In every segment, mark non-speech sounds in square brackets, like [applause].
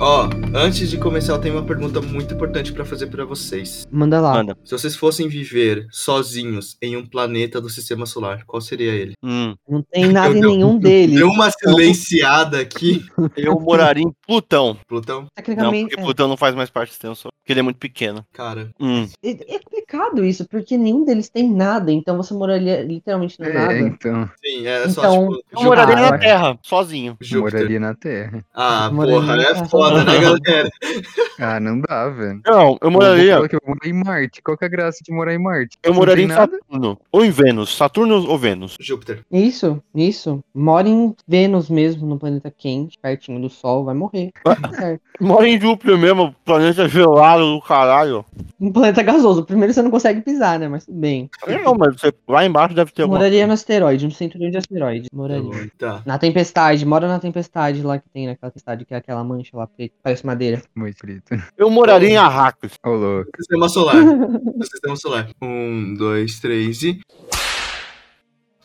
Ó, antes de começar, eu tenho uma pergunta muito importante pra fazer pra vocês. Manda lá. Manda. Se vocês fossem viver sozinhos em um planeta do sistema solar, qual seria ele? Hum, Não tem [laughs] nada em Deu- nenhum deles. Deu uma silenciada aqui. [laughs] eu moraria em Plutão. Plutão, Não, Tecnicamente. porque é. Plutão não faz mais parte do sistema solar. Porque ele é muito pequeno. cara. Hum. É, é complicado isso, porque nenhum deles tem nada, então você moraria literalmente no É, nada. então, Sim, é só Então, tipo. Eu moraria Ah, na eu Terra, sozinho. Júpiter. moraria na Terra. Ah, Moraria porra, é Terra. Foda, né, galera? Ah, não dá, velho. Não, eu Eu moraria. eu morar em Marte. Qual que é a graça de morar em Marte? Eu Não moraria em nada? Saturno. Ou em Vênus. Saturno ou Vênus? Júpiter. Isso, isso. Mora em Vênus mesmo, no planeta quente, pertinho do Sol, vai morrer. Certo. Mora em Júpiter mesmo, planeta gelado do caralho. Um planeta gasoso. Primeiro você não consegue pisar, né? Mas tudo bem. Não, mas você, lá embaixo deve ter alguma Moraria no asteroide, no cinturão de asteroide. Moraria. Tá. Na tempestade, mora na tempestade lá que tem, naquela tempestade que é aquela mancha lá preta, parece madeira. Muito lindo. Eu moraria em Arrakis. Ô, louco. Sistema solar. [laughs] Sistema solar. Um, dois, três e.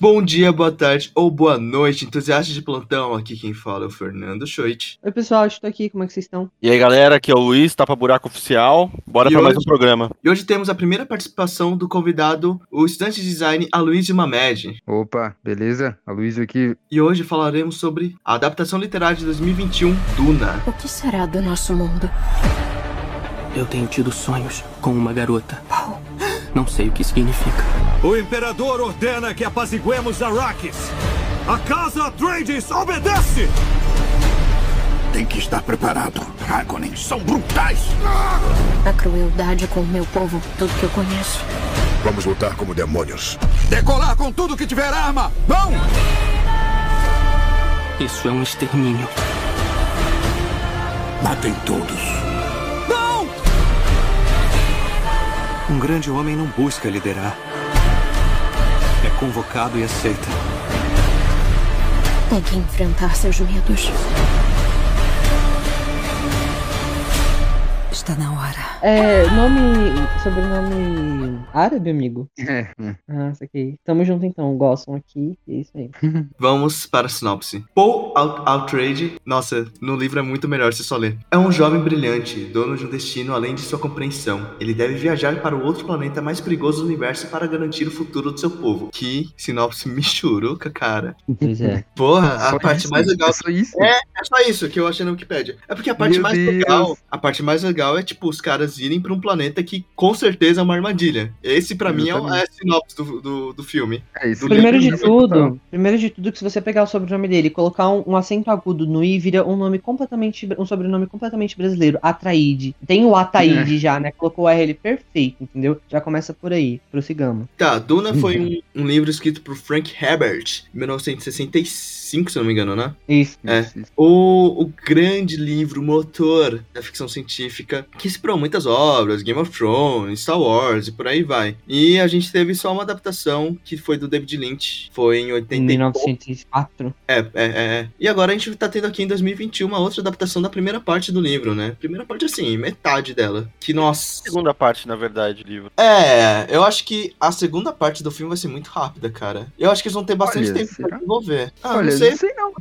Bom dia, boa tarde ou boa noite, entusiastas de plantão. Aqui quem fala é o Fernando Schoit. Oi, pessoal, estou aqui, como é que vocês estão? E aí, galera, aqui é o Luiz, Tapa Buraco Oficial. Bora pra mais um programa. E hoje temos a primeira participação do convidado, o estudante de design Aloysio Mamed. Opa, beleza? A Luísa aqui. E hoje falaremos sobre a adaptação literária de 2021, Duna. O que será do nosso mundo? Eu tenho tido sonhos com uma garota. Não sei o que significa. O Imperador ordena que apaziguemos Arrakis. A Casa Atreides obedece! Tem que estar preparado. Harkonnen são brutais. A crueldade com o meu povo, tudo que eu conheço. Vamos lutar como demônios. Decolar com tudo que tiver arma. Vão! Isso é um extermínio. Matem todos. Um grande homem não busca liderar. É convocado e aceita. Tem que enfrentar seus medos. Está na hora. É, nome, sobrenome árabe, amigo? É, é. Ah, isso aqui. Tamo junto então, gostam aqui, é isso aí. [laughs] Vamos para a sinopse. Paul Out- Outrage, nossa, no livro é muito melhor se só ler. É um jovem brilhante, dono de um destino além de sua compreensão. Ele deve viajar para o outro planeta mais perigoso do universo para garantir o futuro do seu povo. Que sinopse [laughs] michuruca, cara. Pois é. [laughs] Porra, a Só parte isso? mais legal É só isso? É, é só isso que eu achei na Wikipedia. É porque a parte Meu mais Deus. legal, a parte mais legal é tipo os caras irem pra um planeta que com certeza é uma armadilha. Esse pra mim é, o- é a sinopse do, do, do filme. É isso. Primeiro de é tudo, primeiro de tudo, que se você pegar o sobrenome dele e colocar um, um acento agudo no i, vira um nome completamente, um sobrenome completamente brasileiro, Atraide. Tem o Ataíde já, né? Colocou o RL perfeito, entendeu? Já começa por aí, prossigamos. Tá, Duna foi um, um livro escrito por Frank Herbert, em 1965, se eu não me engano, né? Isso. É. Isso, isso. O, o grande livro motor da ficção científica, que inspirou muitas obras, Game of Thrones, Star Wars e por aí vai. E a gente teve só uma adaptação que foi do David Lynch, foi em 80 Em e pouco. 1904. É, é, é, é. E agora a gente tá tendo aqui em 2021 uma outra adaptação da primeira parte do livro, né? Primeira parte assim, metade dela. Que, nossa. Segunda parte, na verdade, do livro. É, eu acho que a segunda parte do filme vai ser muito rápida, cara. Eu acho que eles vão ter bastante Olha, tempo será? pra desenvolver. Ah, Olha, sei. não sei não.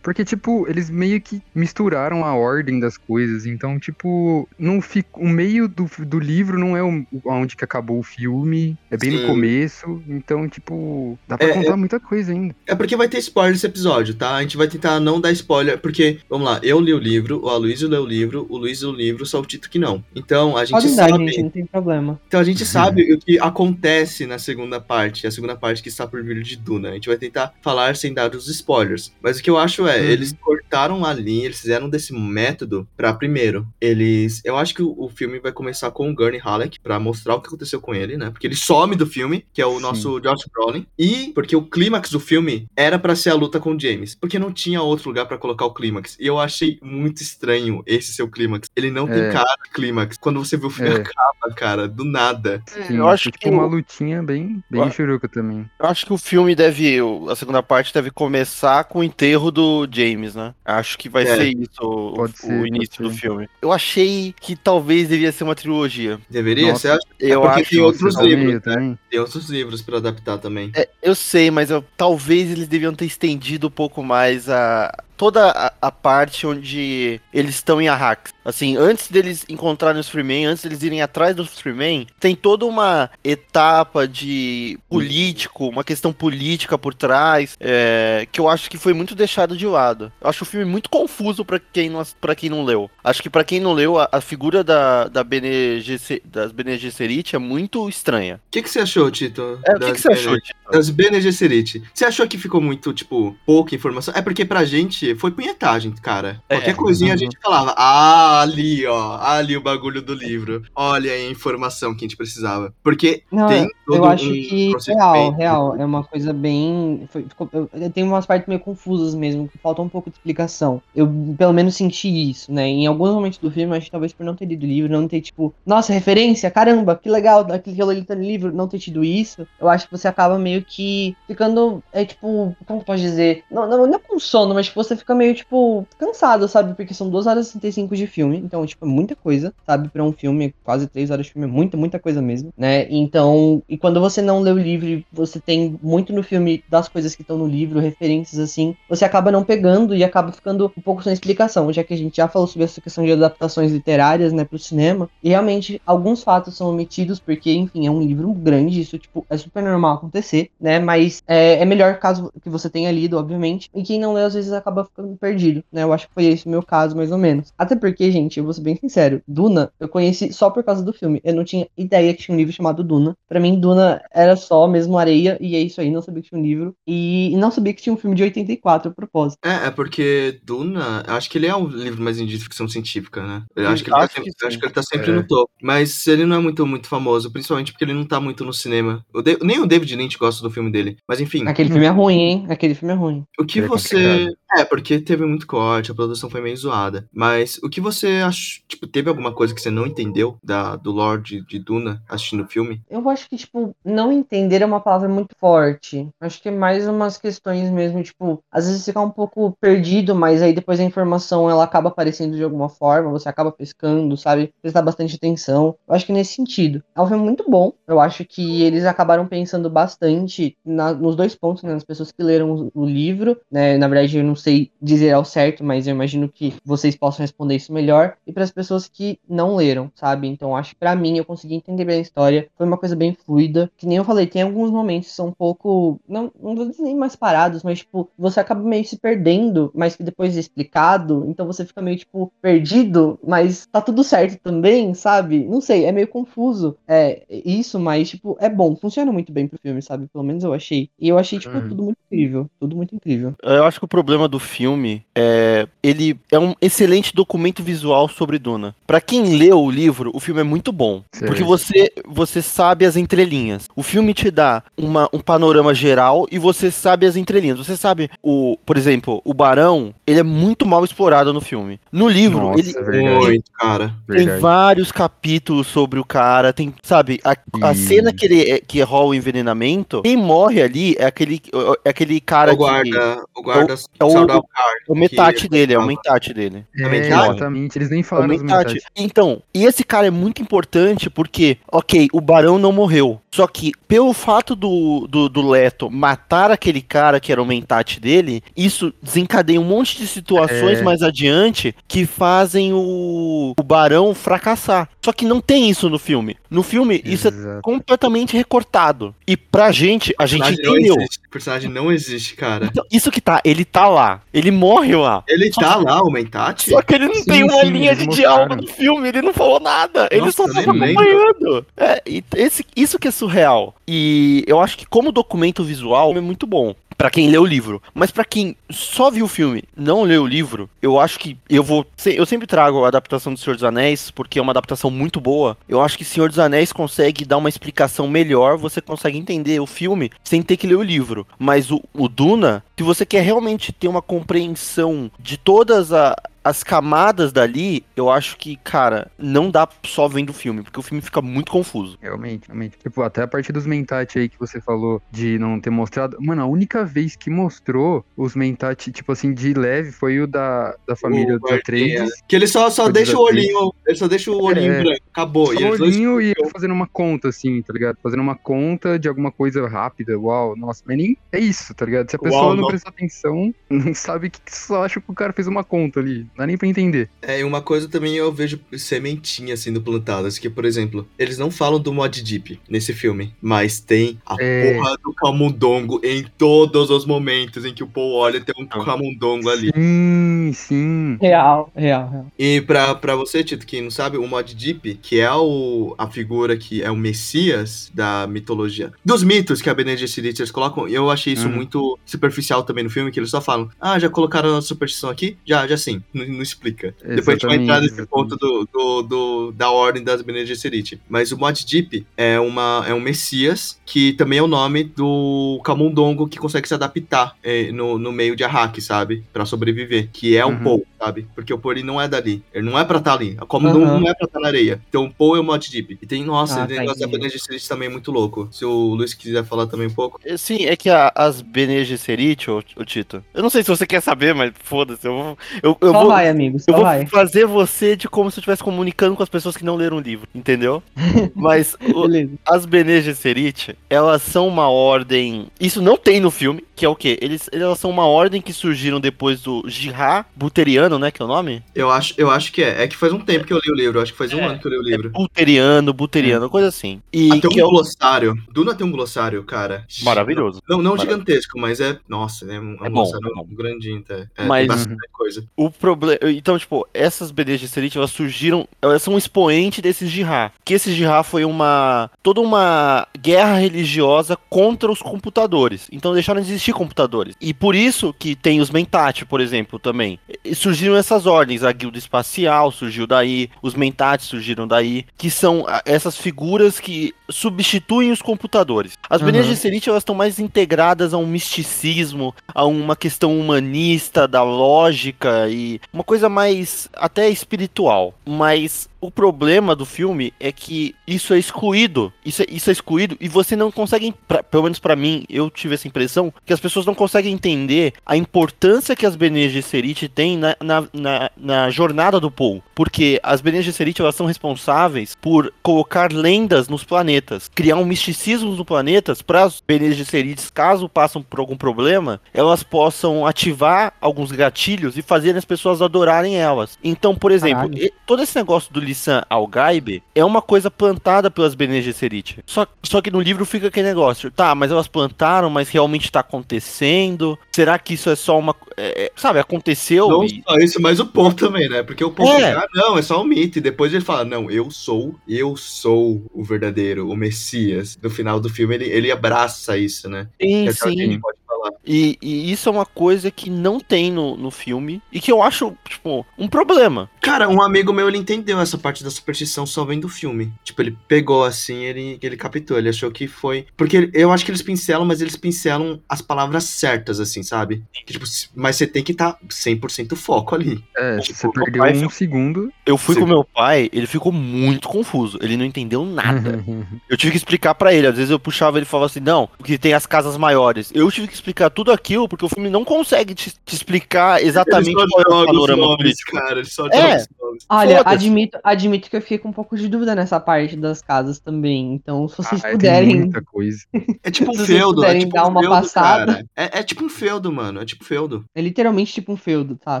Porque, tipo, eles meio que misturaram a ordem das coisas. Então, tipo, não fica, o meio do, do livro não é o, onde que acabou o filme. É bem Sim. no começo. Então, tipo, dá pra É, contar muita coisa ainda. É porque vai ter spoiler nesse episódio, tá? A gente vai tentar não dar spoiler, porque, vamos lá, eu li o livro, o Aloysio leu o livro, o Luiz leu o livro, só o Tito que não. Então, a gente Pode dar, sabe. gente, não tem problema. Então a gente [laughs] sabe o que acontece na segunda parte, a segunda parte que está por vir de Duna. A gente vai tentar falar sem dar os spoilers. Mas o que eu acho é, Uhum. eles cortaram a linha, eles fizeram desse método pra primeiro. Eles. Eu acho que o, o filme vai começar com o Gurney Halleck pra mostrar o que aconteceu com ele, né? Porque ele some do filme, que é o Sim. nosso Josh Brolin. E porque o clímax do filme era pra ser a luta com o James. Porque não tinha outro lugar pra colocar o clímax. E eu achei muito estranho esse seu clímax. Ele não tem É. cara de clímax. Quando você vê o filme É. acaba, cara, do nada. Sim, eu acho tipo que uma lutinha bem, bem churuca também. Eu acho que o filme deve. A segunda parte deve começar com o enterro do James, né? Acho que vai É. ser isso o, ser, início do filme. Eu achei que talvez devia ser uma trilogia. Deveria? Nossa. Você acha? Eu porque acho. tem outros livros, né? Tem outros livros pra adaptar também. É, eu sei, mas eu- talvez eles deviam ter estendido um pouco mais a toda a, a parte onde eles estão em Arrax. Assim, antes deles encontrarem os Freeman, antes deles irem atrás dos Freeman, tem toda uma etapa de político, uma questão política por trás, é, que eu acho que foi muito deixado de lado. Eu acho o filme muito confuso pra quem não, pra quem não leu. Acho que pra quem não leu, a, a figura da, da Bene Gesserit, das Bene Gesserit é muito estranha. O que, que você achou, Tito? É, o que, que você achou, Tito? Das Bene Gesserit. Você achou que ficou muito, tipo, pouca informação? É porque pra gente foi punhetagem, cara. É. Qualquer coisinha a gente falava, ah, ali, ó, ali o bagulho do livro. Olha aí a informação que a gente precisava. Porque Não, tem todo eu acho um que real, real. É uma coisa bem. foi- ficou- eu, eu tenho umas partes meio confusas mesmo, que falta um pouco de explicação. Eu, pelo menos, senti isso, né? Em alguns momentos do filme, acho que talvez por não ter lido o livro, não ter, tipo, nossa, referência, caramba, que legal, daquilo ali tá no livro, não ter tido isso, eu acho que você acaba meio que ficando, é tipo, como pode dizer? Não, não, não é com sono, mas tipo, você fica meio, tipo, cansado, sabe? Porque são 2 horas e 65 de filme, então, tipo, é muita coisa, sabe? Pra um filme, quase 3 horas de filme, é muita, muita coisa mesmo, né? Então, e quando você não lê o livro, você tem muito no filme das coisas que estão no livro, referências assim, você acaba não pegando e acaba ficando um pouco sem explicação, já que a gente já falou sobre essa questão de adaptações literárias, né, pro cinema, e realmente alguns fatos são omitidos, porque, enfim, é um livro grande, isso, tipo, é super normal acontecer, né, mas é, é melhor caso que você tenha lido, obviamente, e quem não lê, às vezes, acaba ficando perdido, né, eu acho que foi esse o meu caso, mais ou menos. Até porque, gente, eu vou ser bem sincero, Duna, eu conheci só por causa do filme, eu não tinha ideia que tinha um livro chamado Duna, Pra mim, Duna era só mesmo areia, e é isso aí, não sabia que tinha um livro, e, não sabia que tinha um filme de 84 a propósito. É, é porque Duna, eu acho que ele é o livro mais de ficção científica, né? Eu acho que ele, acho tá, sempre, que sim. acho que ele tá sempre É. no topo. Mas ele não é muito, muito famoso, principalmente porque ele não tá muito no cinema. O Da- nem o David Lynch gosta do filme dele. Mas enfim, Aquele filme é ruim, hein? Aquele filme é ruim. o que é você. É, porque teve muito corte, a produção foi meio zoada. Mas o que você achou? Tipo, teve alguma coisa que você não entendeu da, do Lorde de Duna assistindo o filme? Eu acho que, tipo, não entender é uma palavra muito forte. Acho que é mais umas questões mesmo, tipo, às vezes fica um pouco perdido, mas aí depois a informação ela acaba aparecendo de alguma forma, você acaba pescando, sabe? Prestar bastante atenção. Eu acho que nesse sentido. É um filme muito bom. Eu acho que eles acabaram pensando bastante na- nos dois pontos, né? Nas pessoas que leram o livro, né? Na verdade, eu não sei dizer ao certo, mas eu imagino que vocês possam responder isso melhor. E para as pessoas que não leram, sabe? Então acho que pra mim eu consegui entender bem a história. Foi uma coisa bem fluida. Que nem eu falei, tem alguns momentos que são um pouco. Não, não vou dizer nem mais parados, mas tipo, você acaba meio se perdendo, mas que depois é explicado. Então você fica meio, tipo, perdido, mas tá tudo certo também, sabe? Não sei, é meio confuso. É isso, mas, tipo, é bom. Funciona muito bem pro filme, sabe? Pelo menos eu achei. E eu achei, tipo, Uhum. tudo muito incrível. Tudo muito incrível. Eu acho que o problema do filme é ele é um excelente documento visual sobre Duna. Pra quem leu o livro, o filme é muito bom, Certo. porque você você sabe as entrelinhas. O filme te dá uma, um panorama geral e você sabe as entrelinhas. Você sabe o, por exemplo, o Barão, ele é muito mal explorado no filme. No livro, Nossa, ele é. Muito, cara. tem verdade. vários capítulos sobre o cara, tem, sabe, a, a cena que ele é- que rola o envenenamento, quem morre ali é aquele é aquele cara o guarda, o guarda é o- Saudal Que é o metate dele, é o metate dele. É, Também exatamente. Eles nem É o falaram metate. Então, e esse cara é muito importante porque, ok, o Barão não morreu. Só que, pelo fato do, do, do Leto matar aquele cara que era o mentate dele, isso desencadeia um monte de situações É. mais adiante que fazem o, o Barão fracassar. Só que não tem isso no filme. No filme, isso é Exato. completamente recortado. E pra gente, a gente entendeu. existe. O personagem não existe, cara. Então, isso que tá, ele tá lá. Ele morre lá. Ele tá lá, o Mentate? Só que ele não Sim, tem uma sim, linha de diálogo no filme, ele não falou nada. ele Nossa, só eu tava lembro. acompanhando. É, e esse, isso que é surreal. E eu acho que como documento visual é muito bom. Pra quem lê o livro. Mas pra quem só viu o filme, não leu o livro, eu acho que eu vou. Eu sempre trago a adaptação do Senhor dos Anéis, porque é uma adaptação muito boa. Eu acho que Senhor dos Anéis consegue dar uma explicação melhor, você consegue entender o filme sem ter que ler o livro. Mas o, o Duna, se você quer realmente ter uma compreensão de todas a, as camadas dali, eu acho que, cara, não dá só vendo o filme, porque o filme fica muito confuso. Realmente, realmente. Tipo, até a partir dos Mentat aí que você falou de não ter mostrado. Mano, a única vez que mostrou os Mentat, tipo assim, de leve foi o da, da família dos Atreides. Que ele só, só deixa o olhinho. Ele só deixa o olhinho É. branco. Acabou. Só E o eles dois- olhinho e ele fazendo uma conta, assim, tá ligado? Fazendo uma conta de alguma coisa rápida. Uau, nossa, mas nem é isso, tá ligado? Se a pessoa Uau, não não. prestar atenção, [laughs] não sabe o que, que só acha que o cara fez uma conta ali. Não dá nem pra entender. É, e uma coisa também eu vejo sementinha sendo plantadas, que, por exemplo, eles não falam do mod Deep nesse filme, mas tem a É. porra do camundongo em todos os momentos em que o Paul olha, tem um camundongo ali. Sim, sim. Real, real, real. E pra, pra você, Tito, que não sabe, o Mod Deep, que é o, a figura que é o Messias da mitologia, dos mitos que a Bene Gesserit eles colocam, eu achei isso Uhum. muito superficial também no filme, que eles só falam, ah, já colocaram a superstição aqui? Já, já sim, não, não explica. Depois a gente vai entrar nesse Exatamente, ponto do, do, do- da ordem das Bene Gesserit. Mas o Mod Deep é, uma, é um Messias, que também é o nome do camundongo que consegue se adaptar eh, no, no meio de Arrak, sabe? Pra sobreviver, que é o Uhum. Paul, sabe? Porque o Paul ele não é dali, ele não é pra estar ali. A camundongo Aham. não é pra estar na areia. Então o Paul é o Mod Deep. E tem, nossa, Ah, o tá, negócio da. Bene Gesserit também é muito louco. Se o Luiz quiser falar também um pouco. É, Sim, é que a- as Bene Gesserit, ô, ô Tito, eu não sei se você quer saber, mas foda-se, eu vou... Eu, eu vou, vai, amigo, só eu vou vai. fazer você de como se eu estivesse comunicando com as pessoas que não leram o livro, entendeu? [laughs] Mas o- as Bene Gesserit, elas são uma ordem... Isso não tem no filme, que é o quê? Eles, elas são uma ordem que surgiram depois do Jihad Buteriano, né, que é o nome? Eu acho, eu acho que é. É que faz um tempo que eu li o livro. Acho que faz um É, ano que eu li o livro. Buteriano, Buteriano, coisa assim. E Até um que é o... glossário. Duna tem um glossário, cara. Maravilhoso. Não, não Maravilhoso. gigantesco, mas é. Nossa, é um, é um É bom, glossário é bom. grandinho, tá? É, Mas- tem bastante coisa. O problema. Então, tipo, essas Bene Gesserit, elas surgiram. Elas são um expoente desses jihad. Que esse jihad foi uma. toda uma guerra religiosa contra os computadores. Então deixaram de existir computadores. E por isso que tem os Mentat, por exemplo, também. E surgiram essas ordens. A Guilda Espacial surgiu daí. Os Mentat surgiram daí. Que são essas figuras que substituem os computadores. As Bene Uhum. Gesserit, elas estão mais integradas a um misticismo, a uma questão humanista, da lógica e uma coisa mais até espiritual. Mas o problema do filme é que isso é excluído. Isso é, isso é excluído e você não consegue, pra- pelo menos pra mim, eu tive essa impressão, que as pessoas não conseguem entender a importância que as Bene Gesserit têm na, na, na, na jornada do Paul. Porque as Bene Gesserit, elas são responsáveis por colocar lendas nos planetas, criar um misticismo nos planetas para as Bene Gesserits, caso passam por algum problema, elas possam ativar alguns gatilhos e fazer as pessoas adorarem elas. Então, por exemplo, Caralho. e- todo esse negócio do Lissan Al-Gaib é uma coisa plantada pelas Bene Gesserit. Só, só que no livro fica aquele negócio, tá, mas elas plantaram, mas realmente tá acontecendo? Será que isso é só uma... é, é, sabe, aconteceu Não e... só isso, mas o povo também, né? Porque o povo É. não, é só um mito. E depois ele fala, não, eu sou, eu sou o verdadeiro, o Messias. No final do filme ele, ele abraça isso, né? Sim, o sim. Pode falar. E, e isso é uma coisa que não tem no, no filme e que eu acho, tipo, um problema. Cara, um amigo meu, ele entendeu essa parte da superstição só vendo o filme. Tipo, ele pegou assim, ele, ele captou, ele achou que foi... Porque eu acho que eles pincelam, mas eles pincelam as palavras certas, assim, sabe? Que, tipo, se- mas você tem que estar 100% foco ali. É, Tipo, você perdeu pai um ficou- segundo. Eu fui Sim. com meu pai, ele ficou muito confuso. Ele não entendeu nada. [laughs] Eu tive que explicar pra ele. Às vezes eu puxava ele e falava assim: não, porque tem as casas maiores. Eu tive que explicar tudo aquilo, porque o filme não consegue te, te explicar exatamente qual é o panorama político. cara. Só É. Olha, admito, admito que eu fico um pouco de dúvida nessa parte das casas também. Então, se vocês Ah, tem puderem. muita coisa. É tipo [laughs] um Se vocês feudo, é puderem tipo dar um uma feudo, passada. É, é tipo um feudo, mano. É tipo feudo. É literalmente tipo um feudo, tá?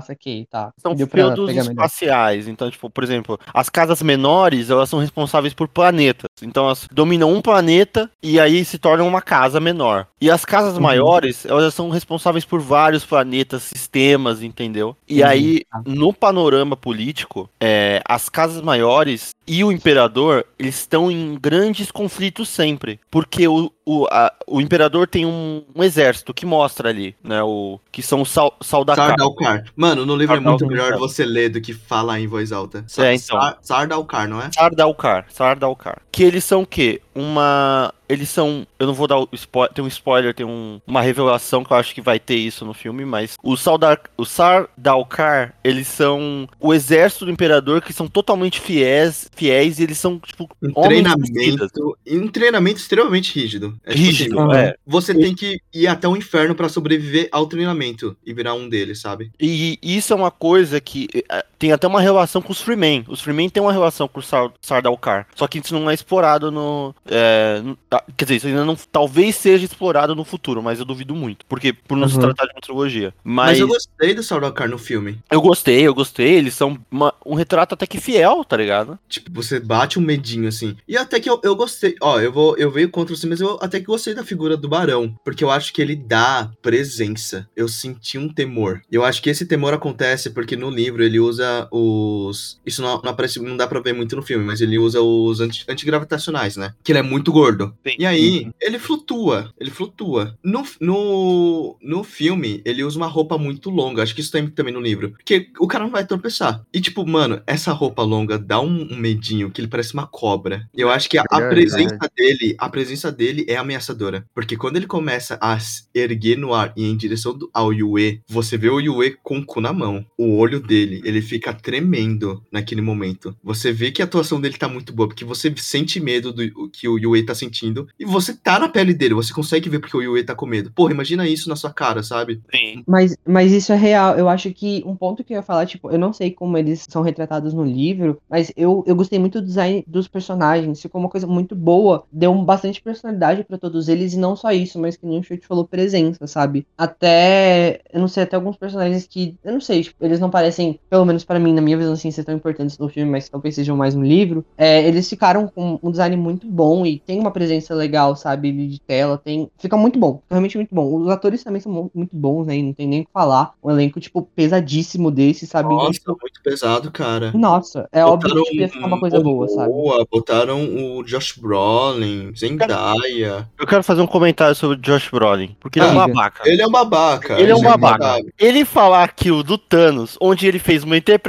Saquei, tá. São Deu feudos pegar melhor. espaciais. Então, tipo, por exemplo, as casas menores, elas são responsáveis por planetas. Então, elas dominam um planeta e aí se tornam uma casa menor. E as casas Uhum. maiores, elas são responsáveis por vários planetas, sistemas, entendeu? E Uhum. aí, no panorama político, é, as casas maiores e o imperador, eles estão em grandes conflitos sempre. Porque o, o, a- o imperador tem um, um exército que mostra ali, né? O, que são os Sal. Sardalcar. Mano, no livro é muito melhor você ler do que falar em voz alta. É, então. Sar- Sardalcar, não é? Sardalcar, Sardalcar. Que eles são o quê? Uma. Eles são. Eu não vou dar o spoiler. Tem um spoiler, tem um- uma revelação que eu acho que vai ter isso no filme, mas os Sardar, os Sardaukar, eles são o exército do imperador que são totalmente fiéis, fiéis e eles são, tipo, Um treinamento, um treinamento extremamente rígido. É tipo Rígido, assim, é. Você tem que ir até o inferno pra sobreviver ao treinamento e virar um deles, sabe? E isso é uma coisa que eh, tem até uma relação com os Freemen. Os Freemen têm uma relação com o Sar Sardaukar. Só que isso não é explorado no. é, ah, quer dizer, isso ainda não. Talvez seja explorado no futuro, mas eu duvido muito. Porque por não se Uhum. tratar de uma trilogia. Mas, Mas, eu eu, gostei do Sardaukar no filme. gostei, eu gostei. Eles são uma- um retrato até que fiel, tá ligado? Tipo, você bate um medinho assim. E até que eu, eu gostei. Ó, eu vou eu veio contra você, mas eu até que gostei da figura do Barão. Porque eu acho que ele dá presença. Eu senti um temor. Eu acho que esse temor acontece porque no livro ele usa os. Isso não, não aparece, não dá pra ver muito no filme, mas ele usa os anti, antigravitacionais, né? Que ele é muito gordo. Sim. E aí, ele flutua. Ele flutua. No, no, no filme, ele usa uma roupa muito longa. Acho que isso tem também no livro. Porque o cara não vai tropeçar. E tipo, mano, essa roupa longa dá um, um medinho que ele parece uma cobra. E eu acho que a, a Verdade. presença dele, a presença dele é ameaçadora. Porque quando ele começa a se erguer no ar e em direção do- ao Yue, você vê o Yue com o cu na mão. O olho dele, ele fica tremendo naquele momento. Você vê que a atuação dele tá muito boa, porque você sente medo do que o Yue tá sentindo. E você tá na pele dele, você consegue ver porque o Yue tá com medo. Porra, imagina isso na sua cara, sabe? Sim. Mas, mas isso é real. Eu acho que um ponto que eu ia falar, tipo, eu não sei como eles são retratados no livro, mas eu, eu gostei muito do design dos personagens. Ficou uma coisa muito boa. Deu bastante personalidade pra todos eles, e não só isso, mas que nem o Chute falou, presença, sabe? Até, eu não sei, até alguns personagens que, eu não sei, tipo, eles não parecem, pelo menos pra mim, na minha visão, assim, ser tão importantes no filme, mas talvez sejam mais no livro. É, eles ficaram com um design muito bom e tem uma presença legal, sabe? De tela, tem. Fica muito bom, realmente muito bom. Os atores também são mu- muito bons, né? E não tem nem o que falar. Um elenco, tipo, pesadíssimo desse, sabe? Nossa, tipo, muito pesado, cara. nossa, é óbvio Botaram que tipo, ia ficar uma coisa boa, sabe? Boa, botaram o Josh Brolin, Zendaya. Eu quero fazer um comentário sobre o Josh Brolin. Porque ele é um babaca. Ele é um babaca. Ele é um babaca. Ele falar aquilo do Thanos, onde ele fez uma interpretação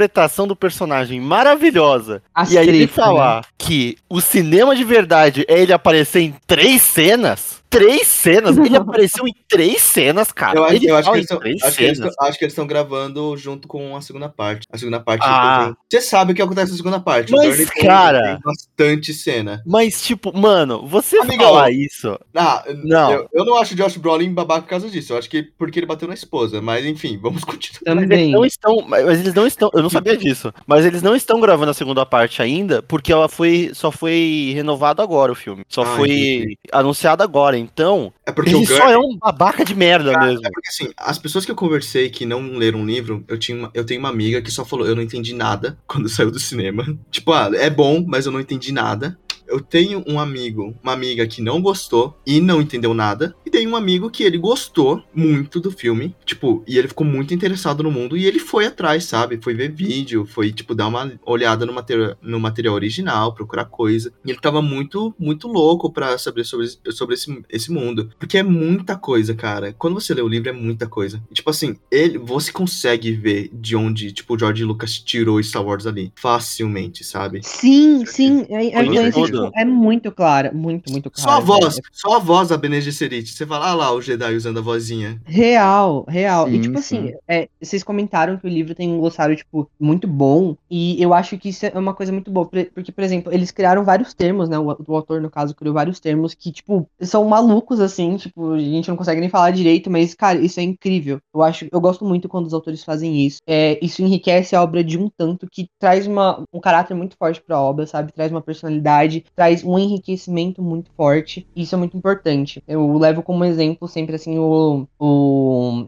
do personagem maravilhosa, e aí ele tretas, né? falar que o cinema de verdade é ele aparecer em três cenas. Três cenas? Ele [laughs] apareceu em três cenas, cara. Eu acho, ele eu acho que eles três acho que eles estão- acho que eles estão gravando junto com a segunda parte. A segunda parte. Ah. Você sabe o que acontece na segunda parte. Mas, cara- tem bastante cena. Mas, tipo, mano, você falar isso. Ah, Não. Eu, eu não acho o Josh Brolin babaca por causa disso. Eu acho que porque ele bateu na esposa. Mas enfim, vamos [laughs] continuar. Mas eles Também. não estão. Mas eles não estão. Eu não sabia disso. Mas eles não estão gravando a segunda parte ainda, porque ela foi. Só foi renovado agora o filme. Só Ah, foi anunciado agora. Então, É porque ele o só é um babaca de merda mesmo. É porque assim, as pessoas que eu conversei que não leram um livro, eu, tinha uma- eu tenho uma amiga que só falou, eu não entendi nada [laughs] quando saiu do cinema. Tipo, ah, é bom, mas eu não entendi nada. Eu tenho um amigo, uma amiga que não gostou e não entendeu nada. Tem um amigo que ele gostou muito do filme. Tipo, e ele ficou muito interessado no mundo. E ele foi atrás, sabe? Foi ver vídeo, foi, tipo, dar uma olhada no, material, no material original, procurar coisa. E ele tava muito, muito louco pra saber sobre, sobre esse, esse mundo. Porque é muita coisa, cara. Quando você lê o livro, é muita coisa. E, tipo assim, ele, você consegue ver de onde, tipo, o George Lucas tirou Star Wars ali. Facilmente, sabe? Sim, sim. É, a influência tudo. tipo, é muito clara. Muito, muito clara. Só a voz, velho. só a voz da Bene Gesserit. Você fala, ah lá, o Jedi usando a vozinha. Real, real. e Sim, tipo sim. assim, é, vocês comentaram que o livro tem um glossário, tipo, muito bom. E eu acho que isso é uma coisa muito boa. Porque, por exemplo, eles criaram vários termos, né? O, o autor, no caso, criou vários termos que, tipo, são malucos, assim, tipo, a gente não consegue nem falar direito, mas, cara, isso é incrível. Eu acho, eu gosto muito quando os autores fazem isso. É, isso enriquece a obra de um tanto que traz uma, um caráter muito forte pra obra, sabe? Traz uma personalidade, traz um enriquecimento muito forte. E isso é muito importante. Eu levo como exemplo sempre, assim, o, o,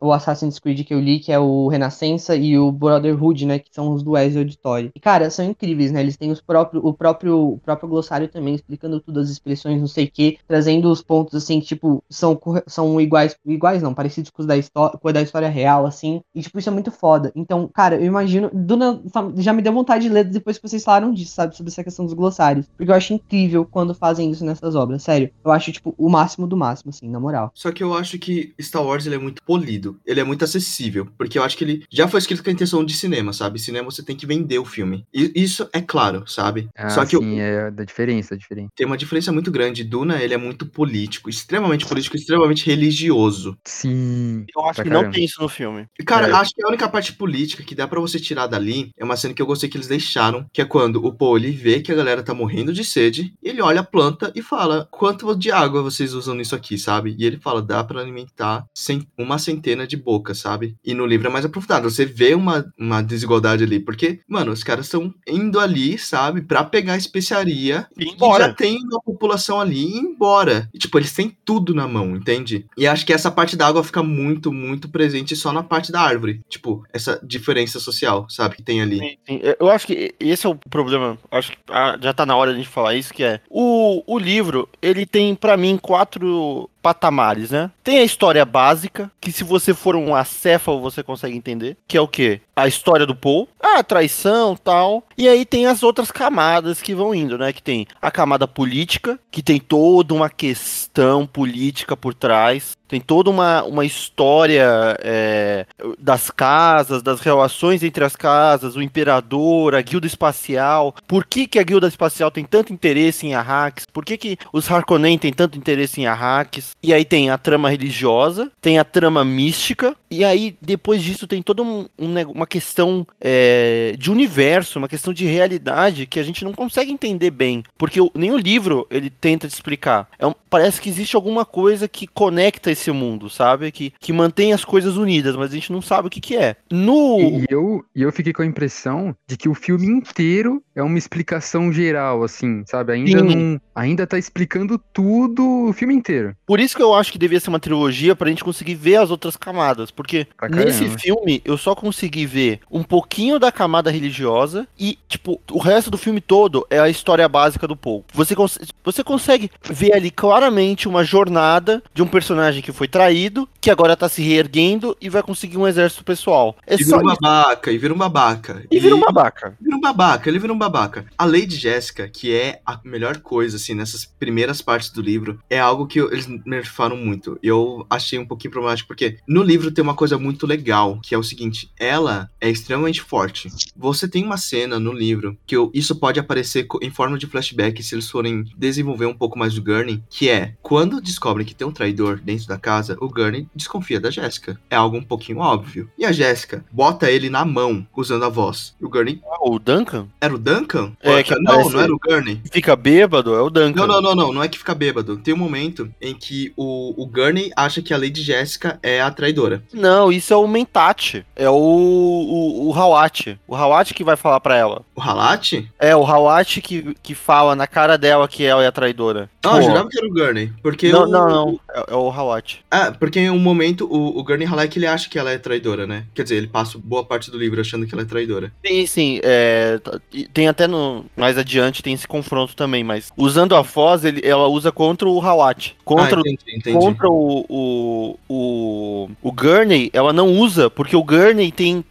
o Assassin's Creed que eu li, que é o Renascença e o Brotherhood, né? Que são os do Ezio Auditore. E, cara, são incríveis, né? Eles têm os próprio, o, próprio, o próprio glossário também, explicando tudo, as expressões, não sei o quê, trazendo os pontos, assim, tipo, são, são iguais, iguais não, parecidos com os da, com da história real, assim. E, tipo, isso é muito foda. Então, cara, eu imagino. já me deu vontade de ler depois que vocês falaram disso, sabe? Sobre essa questão dos glossários. Porque eu acho incrível quando fazem isso nessas obras, sério. Eu acho, tipo, o máximo do máximo. Próximo, assim, na moral. Só que eu acho que Star Wars ele é muito polido, ele é muito acessível, porque eu acho que ele já foi escrito com a intenção de cinema, sabe? Cinema você tem que vender o filme. E isso é claro, sabe? Ah, Só que eu- sim, é da diferença, da diferença. tem uma diferença muito grande. Duna, ele é muito político, extremamente político, extremamente religioso. Sim. Eu acho que não caramba. tem isso no filme. E, Cara, É. acho que a única parte política que dá pra você tirar dali é uma cena que eu gostei que eles deixaram, que é quando o Paul ele vê que a galera tá morrendo de sede, ele olha a planta e fala: "Quanto de água vocês usam nisso aqui, sabe?" E ele fala: "Dá pra alimentar uma centena de bocas, sabe?" E no livro é mais aprofundado, você vê uma, uma desigualdade ali, porque, mano, os caras estão indo ali, sabe, pra pegar especiaria E embora. já tem uma população ali e ir embora. E, tipo, eles têm tudo na mão, entende? E acho que essa parte da água fica muito, muito presente só na parte da árvore. Tipo, essa diferença social, sabe? Que tem ali. Sim, sim. Eu acho que esse é o problema. Acho que ah, já tá na hora de a gente falar isso, que é o, o livro, ele tem pra mim quatro tipo, patamares, né? Tem a história básica, que se você for um acéfalo você consegue entender, que é o quê? A história do Paul, a traição, tal. E aí tem as outras camadas que vão indo, né? Que tem a camada política, que tem toda uma questão política por trás. Tem toda uma, uma história é, das casas, das relações entre as casas, o imperador, a guilda espacial. Por que, que a guilda espacial tem tanto interesse em Arrakis? Por que, que os Harkonnen têm tanto interesse em Arrakis? E aí tem a trama religiosa, tem a trama mística, e aí depois disso tem toda um, um uma questão é, de universo, uma questão de realidade que a gente não consegue entender bem. Porque o- nem o livro ele tenta te explicar. É um- parece que existe alguma coisa que conecta esse mundo, sabe? Que, que mantém as coisas unidas, mas a gente não sabe o que, que é. No. E, eu, e eu fiquei com a impressão de que o filme inteiro é uma explicação geral, assim, sabe? Ainda Sim. não. Ainda tá explicando tudo o filme inteiro. Por isso que eu acho que devia ser uma trilogia pra gente conseguir ver as outras camadas. Porque Pra nesse caramba. filme eu só consegui ver um pouquinho da camada religiosa e, tipo, o resto do filme todo é a história básica do Paul. Você, cons você consegue ver ali claramente uma jornada de um personagem que foi traído, que agora tá se reerguendo e vai conseguir um exército pessoal. É E vira um babaca, e vira um babaca. E vira um babaca. Vira um babaca, ele vira um babaca. A Lady Jéssica, que é a melhor coisa, assim, nessas primeiras partes do livro, é algo que eu- eles nerfaram muito. Eu achei um pouquinho problemático, porque no livro tem uma coisa muito legal, que é o seguinte: ela é extremamente forte. Você tem uma cena no livro que eu- isso pode aparecer em forma de flashback se eles forem desenvolver um pouco mais do Gurney, que é quando descobrem que tem um traidor dentro da casa, o Gurney desconfia da Jéssica. É algo um pouquinho óbvio. E a Jéssica bota ele na mão usando a voz. E o Gurney Ah, o Duncan? era o Duncan? É, que não, não era o Gurney. Fica bêbado? É o Duncan. Não, não, não, não, não é que fica bêbado. Tem um momento em que o, o Gurney acha que a Lady Jéssica é a traidora. Não, isso é o Mentat. É o, o, o Hawat. O Hawat que vai falar pra ela. O Halat? É, o Hawat que, que fala na cara dela que ela é a traidora. Ah, eu Pô. jurava que era o Gurney. Porque Não, o, não, não. É, é o Hawat. Ah, porque em um momento o, o Gurney Halleck ele acha que ela é traidora, né? Quer dizer, ele passa boa parte do livro achando que ela é traidora. Sim, sim. É, tem até no. Mais adiante tem esse confronto também, mas usando a Foz, ele, ela usa contra o Hawat. Contra, ah, o- entendi, entendi. contra o, o, o, o Gurney, ela não usa, porque o Gurney tem,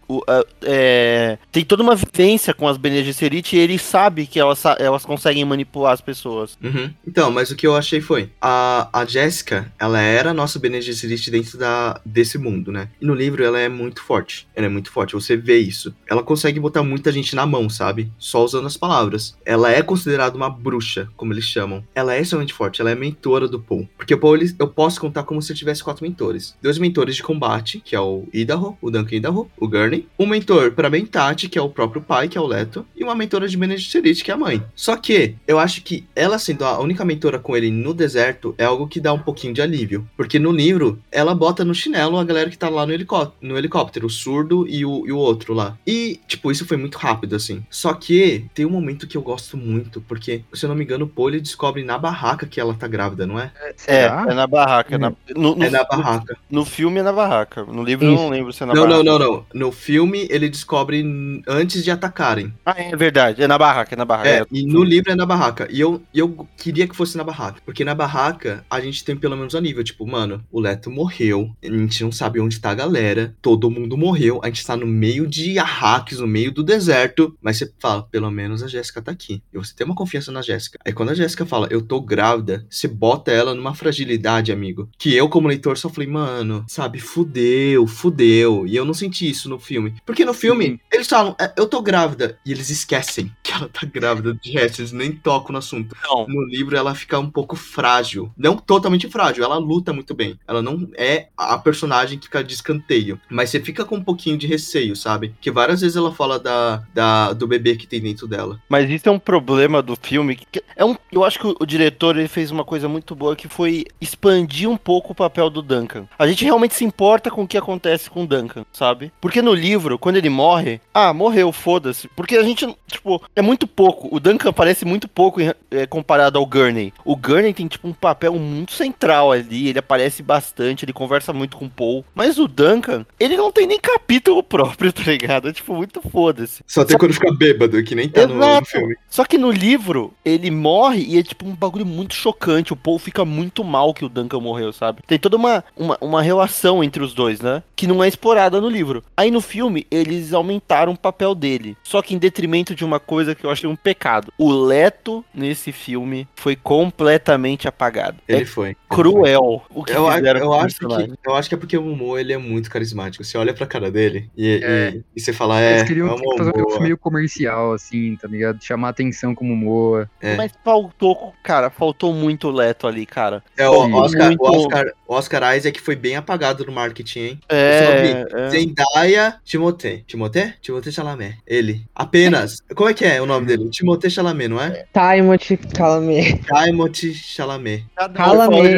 é, tem toda uma vivência com as Bene Gesserit e ele sabe que elas, elas conseguem manipular as pessoas. Uhum. Então, mas o que eu achei foi, a, a Jéssica, ela era a nossa Bene Gesserit dentro da, desse mundo, né? E no livro ela é muito forte, ela é muito forte, você vê isso. Ela consegue botar muita gente na mão, sabe? Só usando as palavras. Ela é considerada uma bruxa, como eles chamam. Ela é extremamente forte, ela é mentora do Paul. Porque o Paul, ele- eu posso contar como se eu tivesse quatro mentores. Dois mentores de combate, que é o Idaho, o Duncan Idaho, o Gurney. Um mentor pra Mentat, que é o próprio pai, que é o Leto. E uma mentora de Bene Gesserit, que é a mãe. Só que, eu acho que ela sendo a única mentora com ele no deserto, é algo que dá um pouquinho de alívio. Porque no livro, ela bota no chinelo a galera que tá lá no, helicó no helicóptero, o surdo e o, e o outro lá. E, tipo, isso foi muito rápido, assim. Só que tem um momento que eu gosto muito, porque, se eu não me engano, o ele descobre na barraca que ela tá grávida, não é? É, É na barraca. é na- no, no- É na barraca. No filme é na barraca. No livro eu Isso. não lembro se é na Não, barraca. não, não, não. No filme, ele descobre antes de atacarem. Ah, é verdade. É na barraca, é na barraca. É, É, e no livro é na barraca. E eu, eu queria que fosse na barraca. Porque na barraca a gente tem pelo menos a nível. Tipo, mano, o Leto morreu. A gente não sabe onde tá a galera. Todo mundo morreu. A gente tá no meio de Arrakis, no meio do deserto. Mas você fala, pelo menos a Jéssica tá aqui. E você tem uma confiança na Jéssica. Aí quando a Jéssica fala, eu tô grávida, você bota ela numa fragilidade, amigo, que eu, como leitor, só falei, mano, sabe, fudeu, fudeu. E eu não senti isso no filme. Porque no filme, Sim. eles falam, "É, eu tô grávida. E eles esquecem [laughs] que ela tá grávida. De resto, eles nem tocam no assunto. Não. No livro, ela fica um pouco frágil. Não totalmente frágil, ela luta muito bem. Ela não é a personagem que fica de escanteio. Mas você fica com um pouquinho de receio, sabe? Que várias vezes ela fala da, da, do bebê que tem dentro dela. Mas isso é um problema do filme. que é um, eu acho que o, o diretor ele fez uma coisa muito boa que foi expandir um pouco o papel do Duncan. A gente realmente se importa com o que acontece com o Duncan, sabe? Porque no livro, quando ele morre, ah, morreu, foda-se. Porque a gente, tipo, é muito pouco. O Duncan aparece muito pouco em- é, comparado ao Gurney. O Gurney tem, tipo, um papel muito central ali. Ele aparece bastante, ele conversa muito com o Paul. Mas o Duncan, ele não tem nem capítulo [laughs] próprio, tá ligado? É, tipo, muito foda-se. Só tem quando fica bêbado, que nem tá no, no Exato. filme. Só que no livro, ele morre e é tipo um bagulho muito chocante. O Paul fica muito mal que o Duncan morreu, sabe? Tem toda uma, uma, uma relação entre os dois, né? Que não é explorada no livro. Aí no filme, eles aumentaram o papel dele. Só que em detrimento de uma coisa que eu achei um pecado. O Leto, nesse filme, foi completamente apagado. Ele é foi. cruel o que Eu, a- fizeram eu, o acho que, eu acho que é porque o Momoa ele é muito carismático. Você olha pra cara dele e, É. e, e você fala, é, Eles é queriam o fazer um negócio Momoa. meio comercial, assim, tá ligado? Chamar atenção como Moa. É. Mas faltou, cara, faltou muito o Leto ali, cara. É. Oscar, Muito- o Oscar, Oscar Isaac foi bem apagado no marketing, hein? É, é. Zendaya, Timothée. Timothée? Timothée Chalamet. Ele. Apenas. Como é que é o nome dele? Timothée Chalamet, não é? Timothy Chalamet. Timothy Chalamet.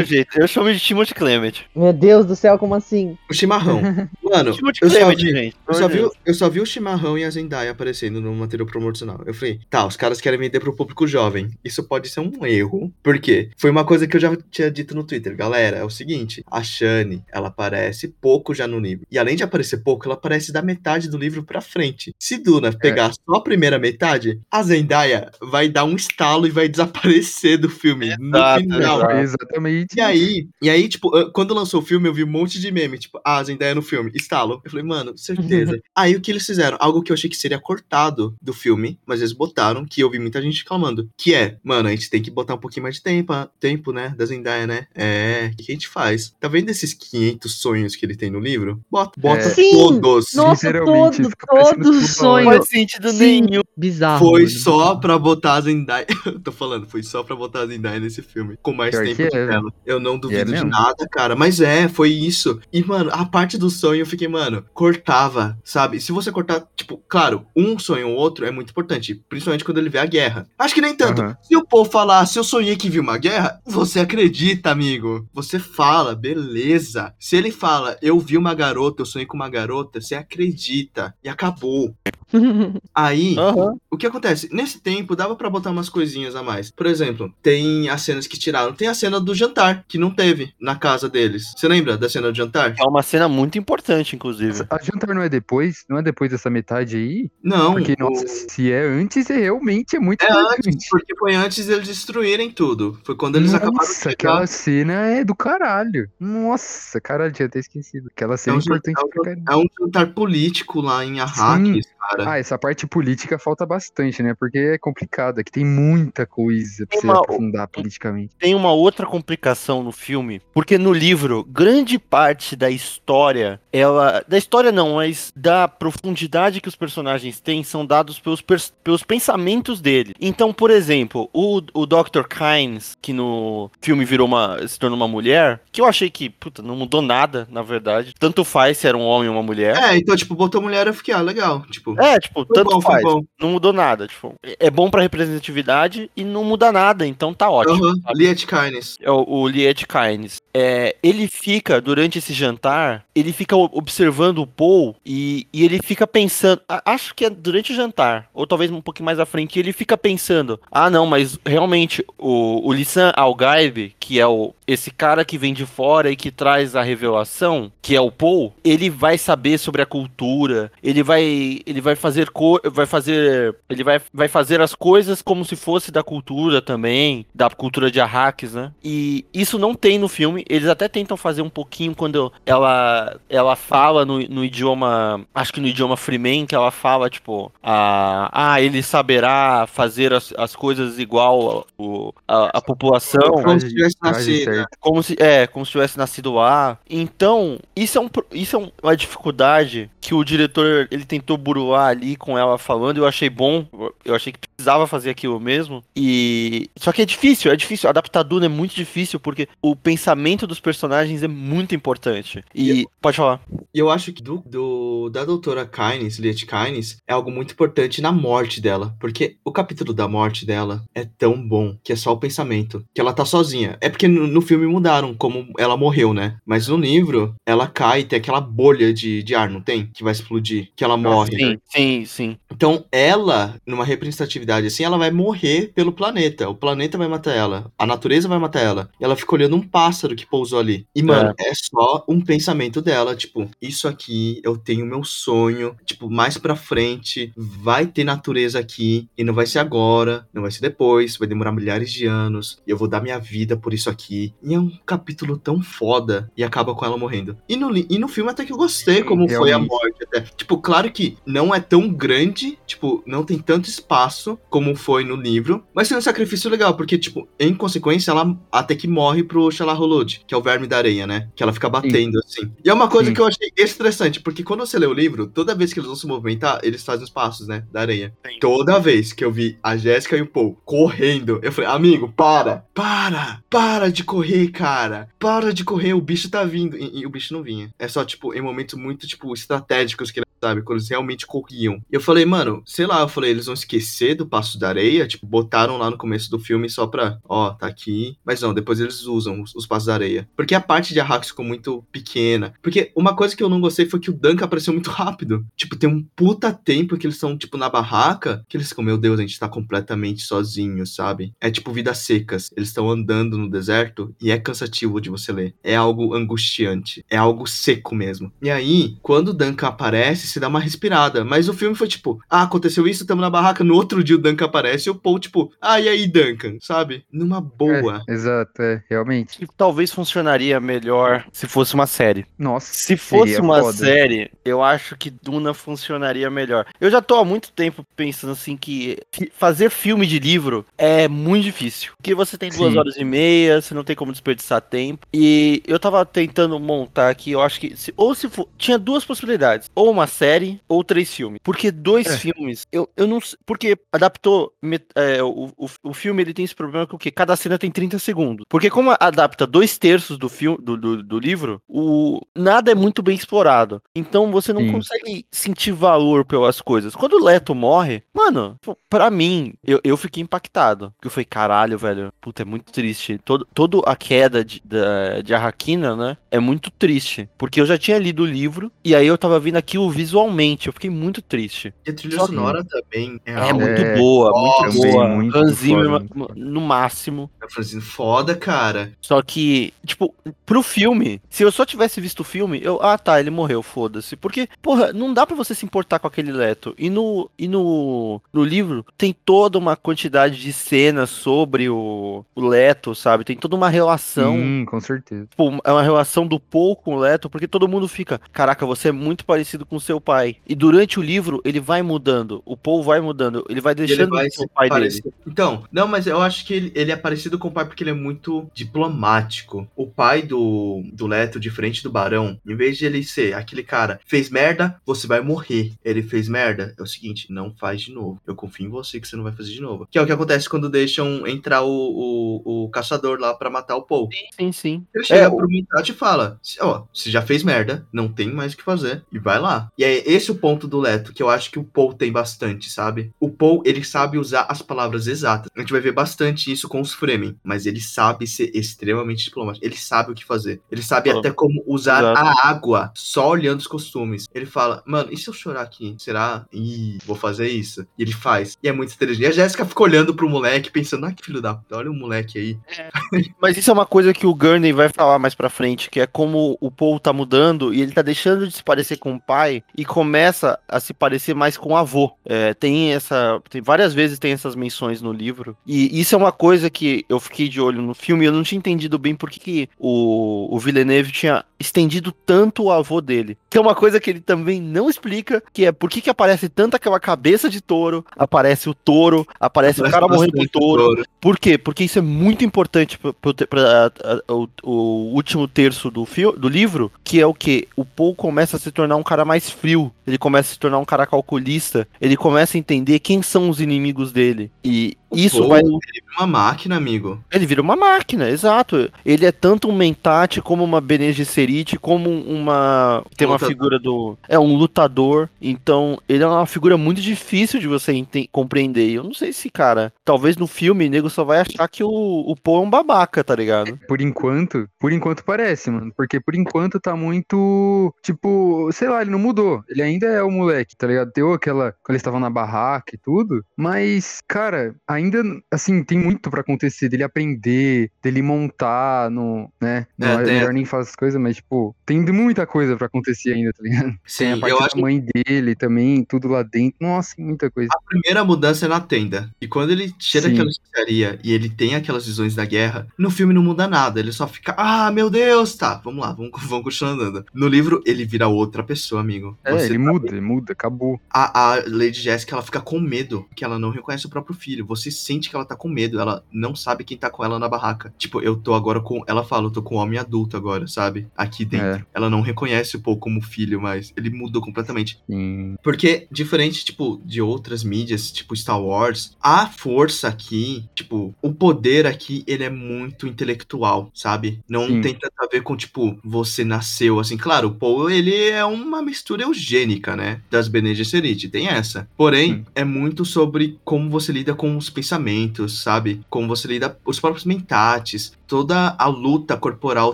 Jeito. Eu chamo de Timothy Clement. Meu Deus do céu, como assim? O chimarrão. [laughs] Mano, Timothy eu só, vi, gente. eu, só vi, de eu só vi o chimarrão e a Zendaya aparecendo no material promocional. Eu falei, tá, os caras querem vender pro público jovem. Isso pode ser um erro. Por quê? Foi uma coisa que eu já tinha dito no Twitter. Galera, é o seguinte: a Shane, ela aparece pouco já no livro. E além de aparecer pouco, ela aparece da metade do livro pra frente. Se Duna pegar só a primeira metade, a Zendaya vai dar um estalo e vai [laughs] desaparecer do filme Exato, no final. exato. Exatamente. E aí, e aí, tipo, quando lançou o filme, eu vi um monte de meme, tipo, ah, Zendaya no filme, estalo. Eu falei, mano, certeza. [laughs] aí o que eles fizeram? Algo que eu achei que seria cortado do filme, mas eles botaram, que eu vi muita gente reclamando, que é, mano, a gente tem que botar um pouquinho mais de tempo, tempo, né, da Zendaya, né? É, o que a gente faz? Tá vendo esses 500 sonhos que ele tem no livro? Bota, bota É. Sim! todos. Nossa, Literalmente, todo, fica parecendo todo tudo Não faz sentido Sim. nenhum. Bizarro. Foi mano. só pra botar a Zendaya. [laughs] Eu tô falando, foi só pra botar a Zendaya nesse filme. Com mais Pior tempo que de é. tela. Eu não duvido de mesmo. nada, cara. Mas é, foi isso. E, mano, a parte do sonho eu fiquei, mano, cortava, sabe? Se você cortar, tipo, claro, um sonho ou outro é muito importante. Principalmente quando ele vê a guerra. Acho que nem tanto. Se o povo falar, se eu sonhei que vi uma guerra, você acredita, amigo. Você fala, beleza. Se ele fala, eu vi uma garota, eu sonhei com uma garota, você acredita. E acabou. [laughs] Aí, Aham. o que acontece? Nesse tempo dava pra botar umas coisinhas a mais. Por exemplo, tem as cenas que tiraram. Tem a cena do jantar, que não teve na casa deles. Você lembra da cena do jantar? É uma cena muito importante, inclusive. A jantar não é depois? Não é depois dessa metade aí? Não. Porque, o- nossa, se é antes, é realmente é muito É importante. antes, porque foi antes deles destruírem tudo. Foi quando eles acabaram de Nossa, aquela cena é do caralho. Nossa, caralho, tinha até esquecido. Aquela É cena um, é importante jan- pra caralho. é um jantar político lá em Arrakis, cara. Ah, essa parte política falta bastante, né? Porque é complicado, aqui tem muita coisa pra Tem você uma- aprofundar politicamente. Tem uma outra complicação no filme, porque no livro, grande parte da história, ela. Da história não, mas da profundidade que os personagens têm são dados pelos, pers- pelos pensamentos dele. Então, por exemplo, o, o Dr. Kynes, que no filme virou uma. se tornou uma mulher, que eu achei que, puta, não mudou nada, na verdade. Tanto faz se era um homem ou uma mulher. É, então, tipo, botou mulher, eu fiquei, ah, legal. Tipo, É, tipo, tanto bom, faz. Não mudou nada. Tipo, é bom pra representatividade e não muda nada, então tá ótimo. Aham, sabe? Liet Kynes. é o, o Liet Kynes. É, ele fica, durante esse jantar, ele fica observando o Paul e, e ele fica pensando. Acho que é durante o jantar, ou talvez um pouquinho mais à frente, ele fica pensando: ah, não, mas realmente o, o Lissan Algaib, que é o, esse cara que vem de fora e que traz a revelação, que é o Paul, ele vai saber sobre a cultura, ele vai ele vai fazer co vai fazer ele vai, vai fazer as coisas como se fosse da cultura também, da cultura de Arrakis, né? E isso não tem no filme, eles até tentam fazer um pouquinho quando ela ela fala no, no idioma, acho que no idioma Freeman, que ela fala tipo, a, ah, ele saberá fazer as, as coisas igual o, a, a população, Como se tivesse nascido. Certo. como se é, como se tivesse nascido lá. Então, isso é, um, isso é um- uma dificuldade que o diretor ele tentou buruar ali com ela falando. Eu achei bom, eu achei que precisava fazer aquilo mesmo. E só que é difícil, é difícil. Adaptar Duna é muito difícil porque o pensamento dos personagens é muito importante. E pode falar. E eu acho que do, do- da doutora Kynes, Liet Kynes, é algo muito importante na morte dela. Porque o capítulo da morte dela é tão bom que é só o pensamento. Que ela tá sozinha. É porque no, no filme mudaram como ela morreu, né? Mas no livro, ela cai e tem aquela bolha de, de ar, não tem? Que vai explodir. Que ela morre. Sim, sim, sim. Então, ela, numa representatividade assim, ela vai morrer pelo planeta. O planeta vai matar ela. A natureza vai matar ela. E ela fica olhando um pássaro que pousou ali. E, mano, é, só um pensamento dela. Tipo, isso aqui, eu tenho meu sonho. Tipo, mais pra frente, vai ter natureza aqui. E não vai ser agora, não vai ser depois. Vai demorar milhares de anos. E eu vou dar minha vida por isso aqui. E é um capítulo tão foda. E acaba com ela morrendo. E no, e no filme até que eu gostei como foi a morte até. Tipo, claro que não é tão grande, tipo, não tem tanto espaço como foi no livro, mas tem um sacrifício legal, porque, tipo, em consequência, ela até que morre pro Shalaholod, que é o verme da areia, né? Que ela fica batendo, assim. E é uma coisa Sim. que eu achei estressante, porque quando você lê o livro, toda vez que eles vão se movimentar, eles fazem os passos, né? Da areia. Sim. Toda vez que eu vi a Jéssica e o Paul correndo, eu falei, amigo, para, para, para de correr, cara. Para de correr, o bicho tá vindo. E, e o bicho não vinha. É só, tipo, em momentos muito, tipo, estratégicos que ele sabe, quando eles realmente corriam. E eu falei, mano, sei lá, eu falei, eles vão esquecer do passo da areia, tipo, botaram lá no começo do filme só pra, ó, tá aqui. Mas não, depois eles usam os, os passos da areia. Porque a parte de Arrakis ficou muito pequena. Porque uma coisa que eu não gostei foi que o Duncan apareceu muito [laughs] rápido. Tipo, tem um puta tempo que eles estão, tipo, na barraca, que eles ficam, meu Deus, a gente tá completamente sozinho, sabe? É tipo vidas secas. Eles estão andando no deserto e é cansativo de você ler. É algo angustiante. É algo seco mesmo. E aí, quando o Duncan aparece, se dá uma respirada. Mas o filme foi tipo, ah, aconteceu isso, tamo na barraca. No outro dia o Duncan aparece e o Paul, tipo, ah, e aí, Duncan? Sabe? Numa boa. É, exato, é, realmente. Que talvez funcionaria melhor se fosse uma série. Nossa, Se fosse uma foda. série, eu acho que Duna funcionaria melhor. Eu já tô há muito tempo pensando assim que fazer filme de livro é muito difícil. Porque você tem duas Sim. horas e meia, você não tem como desperdiçar tempo. E eu tava tentando montar aqui, eu acho que. se- ou se for. Tinha duas possibilidades. Ou uma série, ou três filmes. Porque dois É. filmes, eu, eu não sei. Porque adaptou. é, o, o, o filme ele tem esse problema que o quê? Cada cena tem 30 segundos. Porque como adapta dois terços do filme do, do, do livro, o nada é muito bem explorado. Então você não Sim. consegue sentir valor pelas coisas. Quando o Leto morre, mano, pra mim, eu, eu fiquei impactado. Porque eu falei, caralho, velho, puta, é muito triste. Todo, todo a queda de, da, de Arrakina, né, é muito triste. Porque eu já tinha lido o livro, e aí eu tava vendo aquilo visualmente, eu fiquei muito triste. E a trilha Só que- sonora também é, É muito É, boa, muito também boa. muito Hans Zimmer foda, muito no máximo. Eu falei assim, foda, cara. Só que, tipo, pro filme, se eu só tivesse visto o filme, eu, ah tá, ele morreu, foda-se. Porque, porra, não dá pra você se importar com aquele Leto. E no, e no, no livro tem toda uma quantidade de cenas sobre o, o Leto, sabe? Tem toda uma relação. Sim, com certeza. Tipo, é uma relação do Paul com o Leto, porque todo mundo fica, caraca, você é muito parecido com seu pai. E durante o livro, ele vai mudando. O Paul vai mudando. Ele vai E ele deixando vai de o pai dele. parecer- Então, não, mas eu acho que ele, ele é parecido com o pai porque ele é muito diplomático. O pai do, do Leto, diferente do Barão, em vez de ele ser aquele cara, fez merda, você vai morrer. Ele fez merda, é o seguinte, não faz de novo. Eu confio em você que você não vai fazer de novo. Que é o que acontece quando deixam entrar o, o, o caçador lá pra matar o Paul. Sim, sim. Ele chega É, pro Mitati e fala: Ó, você já fez merda, não tem mais o que fazer, e vai lá. E é esse o ponto do Leto, que eu acho que o Paul tem bastante, sabe? O Paul, ele sabe usar as palavras exatas. A gente vai ver bastante isso com os Fremen. Mas ele sabe ser extremamente diplomático. Ele sabe o que fazer. Ele sabe até como usar exato. a água só olhando os costumes. Ele fala, mano, e se eu chorar aqui? Será? Ih, vou fazer isso. E ele faz. E é muito inteligente. E a Jéssica fica olhando pro moleque, pensando, ah, que filho da puta, olha o moleque aí. [laughs] Mas isso é uma coisa que o Gurney vai falar mais pra frente, que é como o Paul tá mudando e ele tá deixando de se parecer com o pai e começa a se parecer mais com avô. É, tem essa. Tem várias vezes tem essas menções no livro. E isso é uma coisa que eu fiquei de olho no filme eu não tinha entendido bem por que, que o, o Villeneuve tinha estendido tanto o avô dele. Que é uma coisa que ele também não explica, que é por que, que aparece tanto aquela cabeça de touro, aparece o touro, aparece, o cara morrendo com o Bastante touro. Por quê? Porque isso é muito importante para o, o último terço do, fio, do livro, que é o que? O Paul começa a se tornar um cara mais frio, ele começa a se tornar um cara calculista, ele começa a entender quem são os inimigos dele. E isso Pô, vai. Ele é uma máquina, amigo. Ele vira uma máquina, exato. Ele é tanto um mentate como uma Bene Gesserit, como uma. Tem uma Lutador. figura do. É um lutador. Então, ele é uma figura muito difícil de você ente- compreender. Eu não sei se, cara. Talvez no filme, o nego só vai achar que o, o Poe é um babaca, tá ligado? Por enquanto, por enquanto parece, mano. Porque por enquanto tá muito. Tipo, sei lá, ele não mudou. Ele ainda é o moleque, tá ligado? Deu aquela. Quando eles estavam na barraca e tudo. Mas, cara, ainda. Assim, tem muito pra acontecer. Dele aprender, dele montar no. né? Não é, tem- melhor nem fazer as coisas, mas, tipo, tem muita coisa pra acontecer ainda, tá ligado? Tem Sim, a parte eu da acho mãe dele também, tudo lá dentro. Nossa, muita coisa. A primeira mudança é na tenda. E quando ele chega Sim. naquela especiaria e ele tem aquelas visões da guerra, no filme não muda nada. Ele só fica, ah, meu Deus, tá, vamos lá, vamos, [laughs] vamos continuar andando. No livro, ele vira outra pessoa, amigo. É, Você ele tá- muda, ele muda, acabou. A, a Lady Jessica, ela fica com medo, que ela não reconhece o próprio filho. Você sente que ela tá com medo, ela não sabe quem tá com ela na barraca. Tipo, eu tô agora com. Ela fala, eu tô com um homem adulto agora, sabe? Aqui dentro. É. Ela não reconhece o Paul como filho, mas ele mudou completamente. Sim. Porque, diferente, tipo, de outras mídias, tipo Star Wars, a força aqui, tipo, o poder aqui, ele é muito intelectual, sabe? Não Sim. tem tanto a ver com, tipo, você nasceu, assim, claro, o Paul, ele é uma mistura eugênica, né? Das Bene Gesserit, tem essa. Porém, Sim. é muito sobre como você lida com os pensamentos, sabe? Como você lida os próprios mentates, toda a luta corporal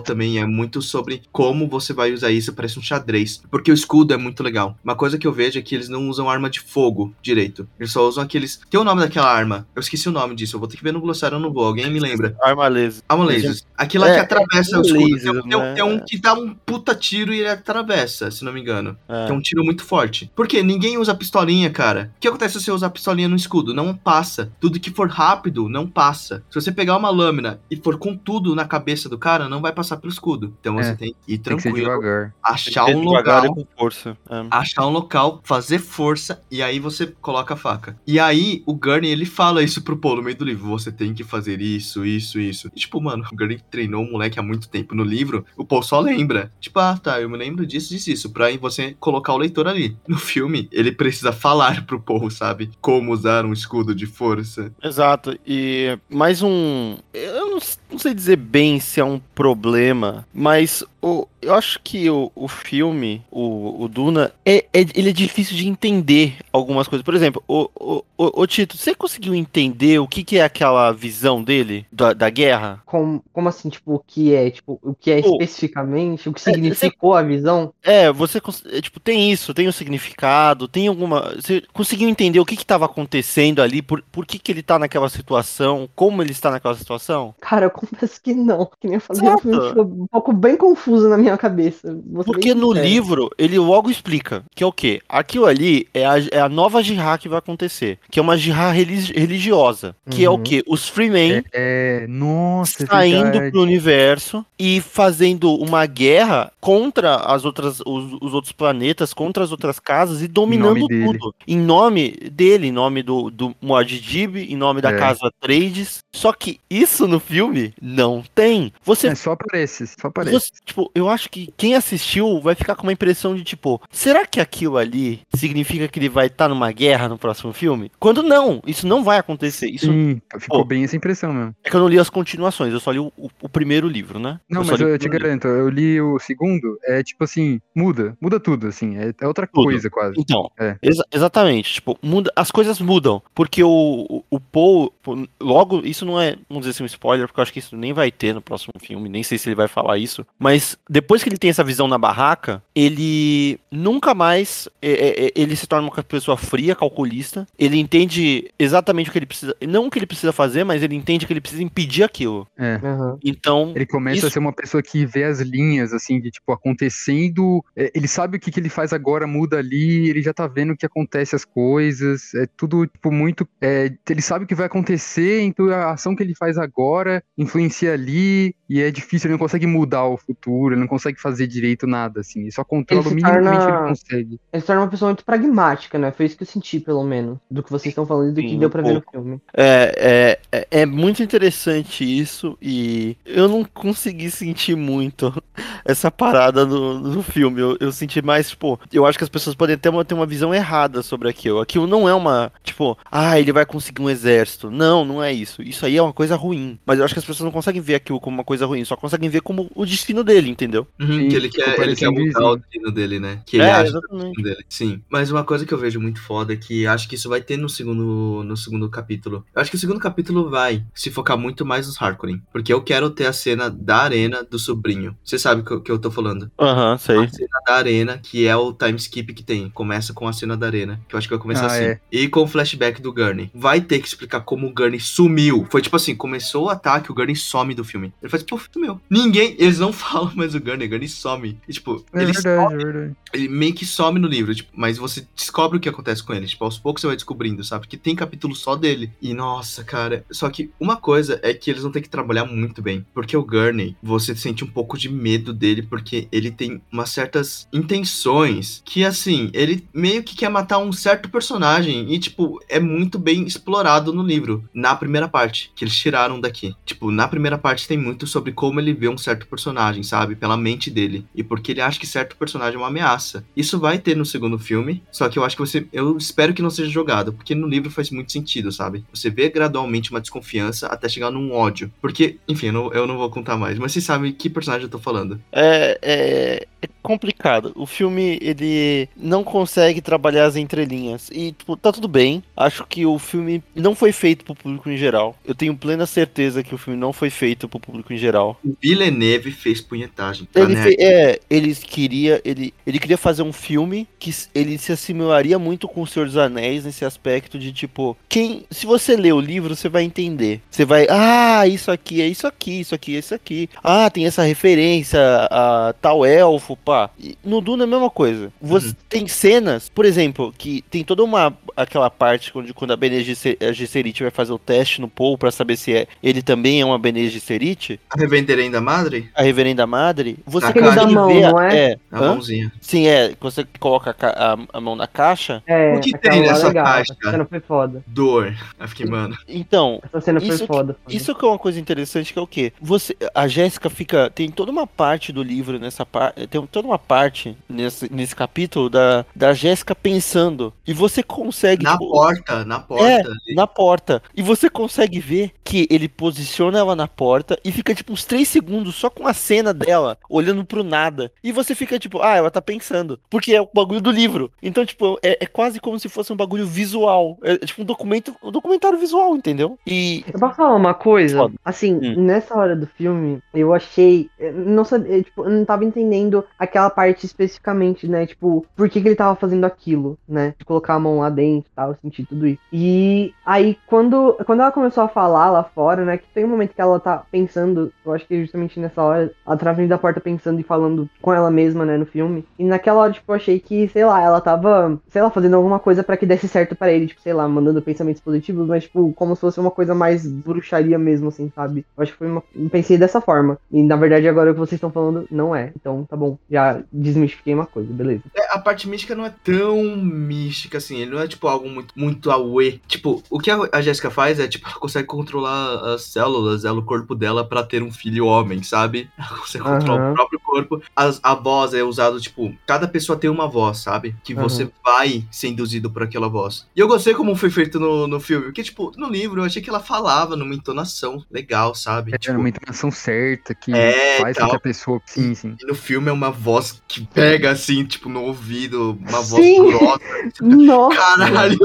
também é muito sobre como você vai usar isso, parece um xadrez. Porque o escudo é muito legal. Uma coisa que eu vejo é que eles não usam arma de fogo direito. Eles só usam aqueles. Tem o nome daquela arma. Eu esqueci o nome disso. Eu vou ter que ver no glossário, eu não vou. Alguém me lembra. Arma laser. Arma laser. Aquilo É, que atravessa é o escudo. laser, tem, um- né? tem um que dá um puta tiro e ele atravessa, se não me engano. É. Que é um tiro muito forte. Porque ninguém usa pistolinha, cara. O que acontece se você usar pistolinha no escudo? Não passa. Tudo que for rápido, não passa. Se você pegar uma lâmina e for com tudo na cabeça do cara, não vai passar pelo escudo. Então É. você tem que ir Tem que ser tranquilo, devagar. achar Tem que um ser devagar local e com força. É. achar um local, fazer força e aí você coloca a faca. E aí o Gurney ele fala isso pro Paul no meio do livro: você tem que fazer isso, isso, isso. E, tipo, mano, o Gurney treinou o moleque há muito tempo. No livro, o Paul só lembra. Tipo, ah, tá, eu me lembro disso, disso, isso. Pra aí você colocar o leitor ali. No filme, ele precisa falar [laughs] pro Paul, sabe? Como usar um escudo de força. Exato. E mais um. Eu não, não sei dizer bem se é um problema, mas o, eu acho que o, o filme, o, o Duna, é, é- ele é difícil de entender algumas coisas. Por exemplo, o, o, o, o Tito, você conseguiu entender o que, que é aquela visão dele da, da guerra? Como, como assim, tipo, o que é? Tipo, o que é Pô, especificamente? O que é, significou a visão? É, você é, tipo, tem isso, tem o significado, tem alguma. Você conseguiu entender o que estava acontecendo ali, por, por que, que ele tá naquela situação, como ele está naquela situação? Cara, eu confesso que não. Que nem eu falei, Exato. o filme ficou um pouco bem confuso na minha cabeça. Porque no sincero. livro, ele logo explica que é o quê? Aquilo ali é a, é a nova jihad que vai acontecer. Que é uma jihad religi- religiosa. Que é o Uhum. quê? Os Freemen É, nossa, é saindo verdade. pro universo e fazendo uma guerra contra as outras, os, os outros planetas, contra as outras casas e dominando dele. tudo. Em nome dele, em nome do, do Muad'Dib, em nome da É. casa Trades. Só que isso no filme não tem. Você É, só aparece, só aparece. você- tipo, eu acho que quem assistiu vai ficar com uma impressão de tipo, será que aquilo ali significa que ele vai estar numa guerra no próximo filme? Quando não, isso não vai acontecer. Isso Sim, ficou Pô. bem essa impressão mesmo. é que eu não li as continuações, eu só li o, o- o primeiro livro, né? Não, só mas eu te livro. garanto, eu li o segundo é tipo assim, muda, muda tudo, assim, é, é outra Tudo. coisa quase. Então, É. exa- exatamente. Tipo, muda, as coisas mudam. Porque o, o, o Paul, pô, logo, isso não é, vamos dizer assim, um spoiler, porque eu acho que isso nem vai ter no próximo filme, nem sei se ele vai falar isso. Mas depois que ele tem essa visão na barraca, ele nunca mais. é, é, é, ele se torna uma pessoa fria, calculista. Ele entende exatamente o que ele precisa. Não o que ele precisa fazer, mas ele entende que ele precisa impedir aquilo. É. Aham. Então. Ele começa a Isso- ser uma pessoa que vê as linhas, assim, de tipo, acontecendo. é, ele sabe o que, que ele faz agora, muda ali, ele já tá vendo o que acontece as coisas. É tudo, tipo, muito. é, ele sabe o que vai acontecer, então a ação que ele faz agora influencia ali, e é difícil, ele não consegue mudar o futuro, ele não consegue fazer direito nada, assim. Ele só controla Ele o se mínimo que torna- ele consegue. Ele se torna uma pessoa muito pragmática, né? Foi isso que eu senti, pelo menos. Do que vocês estão falando e do Sim, que deu um pra ver no filme. É, é, é, é muito interessante isso e eu não consegui sentir muito [laughs] essa parada no, no filme. Eu, eu senti mais, tipo, eu acho que as pessoas podem ter uma, ter uma visão errada sobre aquilo. Aquilo não é uma, tipo, ah, ele vai conseguir um exército. Não, não é isso. Isso aí é uma coisa ruim. Mas eu acho que as pessoas não conseguem ver aquilo como uma coisa ruim, só conseguem ver como o destino dele, entendeu? Uhum, que ele ficou quer, ele quer mudar o destino dele, né? Que ele É, acha exatamente. dele. Sim. Mas uma coisa que eu vejo muito foda é que acho que isso vai ter no segundo, no segundo capítulo. Eu acho que o segundo capítulo vai se focar muito mais nos Harkonnen. Porque eu quero ter a cena da arena do sobrinho. Você sabe o que, eu- que eu tô falando. Aham, sei. A cena da arena, que é o time skip que tem. Começa com a cena da arena. Que eu acho que vai começar Ah, assim. é. E com o flashback do Gurney. Vai ter que explicar como o Gurney sumiu. Foi tipo assim, começou o ataque, o Gurney some do filme. Ele faz, pô, sumiu. Ninguém, eles não [laughs] falam mais o Gurney, o Gurney some. E tipo, É ele verdade, é verdade. ele meio que some no livro, tipo, mas você descobre o que acontece com ele. Tipo, aos poucos você vai descobrindo, sabe? Que tem capítulo só dele. E nossa, cara. Só que uma coisa é que eles vão ter que trabalhar muito bem. Porque o Gurney, você sente um pouco de medo dele, porque ele tem umas certas intenções que, assim, ele meio que quer matar um certo personagem. E, tipo, é muito bem explorado no livro. Na primeira parte, que eles tiraram daqui. Tipo, na primeira parte tem muito sobre como ele vê um certo personagem, sabe? Pela mente dele. E porque ele acha que certo personagem é uma ameaça. Isso vai ter no segundo filme, só que eu acho que você. Eu espero que não seja jogado, porque no livro faz muito sentido, sabe? Você vê gradualmente uma desconfiança até chegar num ódio. Porque, enfim, eu não, eu não vou contar mais, mas vocês sabem que personagem eu tô falando. É, é, é complicado. O filme, ele não consegue trabalhar as entrelinhas. E, tipo, tá tudo bem. Acho que o filme não foi feito pro público em geral. Eu tenho plena certeza que o filme não foi feito pro público em geral. O Villeneuve fez punhetagem. Pra Ele, nerd. fe- é, ele queria, ele, ele queria fazer um filme que ele se assimilaria muito com o Senhor dos Anéis nesse aspecto de tipo, quem, se você ler o livro, você vai entender. Você vai, ah, isso aqui é isso aqui, isso aqui é isso aqui. Ah, tem essa referência a tal elfo, pá. E no Duna é a mesma coisa. Você Uhum. tem cenas, por exemplo, que tem toda uma aquela parte onde quando a Bene Gesser- a Gesserit vai fazer o teste no Paul pra saber se é, ele também é uma Bene Gesserit, A Revenderenda Madre? a Reverenda Madre, você da consegue mão, ver a- não é? A mãozinha. Sim, é. Você coloca a, a- a mão na caixa. É, O que tem lá nessa legal. caixa? Essa cena foi foda. Dor. Eu fiquei, mano. Então, Essa cena foi Isso que- foda. foda. isso que é uma coisa interessante que é o quê? Você, a Jéssica fica, tem toda uma parte do livro nessa parte, tem toda uma parte nesse, nesse capítulo da, da Jéssica pensando e você consegue Na tipo, porta, na porta. É, na porta. E você consegue ver que ele posiciona ela na porta e fica tipo uns 3 segundos só com a cena dela olhando pro nada. E você fica tipo, ah, ela tá pensando. Porque é o bagulho do livro. Então, tipo, é, é quase como se fosse um bagulho visual. É, tipo um documento, um documentário visual, entendeu? E. Eu posso falar uma coisa? Foda. Assim, Hum. nessa hora do filme, eu achei. eu Não sabia, eu, tipo, eu não tava entendendo aquela parte especificamente, né? Tipo, por que, que ele tava fazendo aquilo, né? De colocar a mão lá dentro e tal, eu senti tudo isso. E aí, quando, quando ela começou a falar lá fora, né? Que tem um momento que ela tá pensando, eu acho que justamente nessa hora, ela tá da porta pensando e falando com ela mesma, né? No filme. E naquela hora, tipo, eu achei que, sei lá, ela tava, sei lá, fazendo alguma coisa pra que desse certo pra ele, tipo, sei lá, mandando pensamentos positivos, mas, tipo, como se fosse uma coisa mais bruxaria mesmo, assim, sabe? Eu acho que foi uma. Pensei dessa forma. E na verdade, agora o que vocês estão falando não é. Então, tá bom. Já desmistifiquei uma coisa, beleza. É, a parte mística não é tão mística assim, ele não é tipo algo muito, muito away. Tipo, o que a, a Jéssica faz é, tipo, ela consegue controlar as células, ela, o corpo dela pra ter um filho homem, sabe? Ela consegue controlar Aham. o próprio corpo. As- a voz é usada, tipo, cada pessoa tem uma voz, sabe? Que Uhum. você vai ser induzido por aquela voz. E eu gostei como foi feito no, no filme, porque, tipo, no livro eu achei que ela falava numa entonação legal, sabe? É Tipo, uma entonação certa que É, faz com tal. que a pessoa. Sim, sim. e no filme é uma voz que pega assim, tipo, no ouvido, uma Sim. voz grossa. Nossa. Caralho!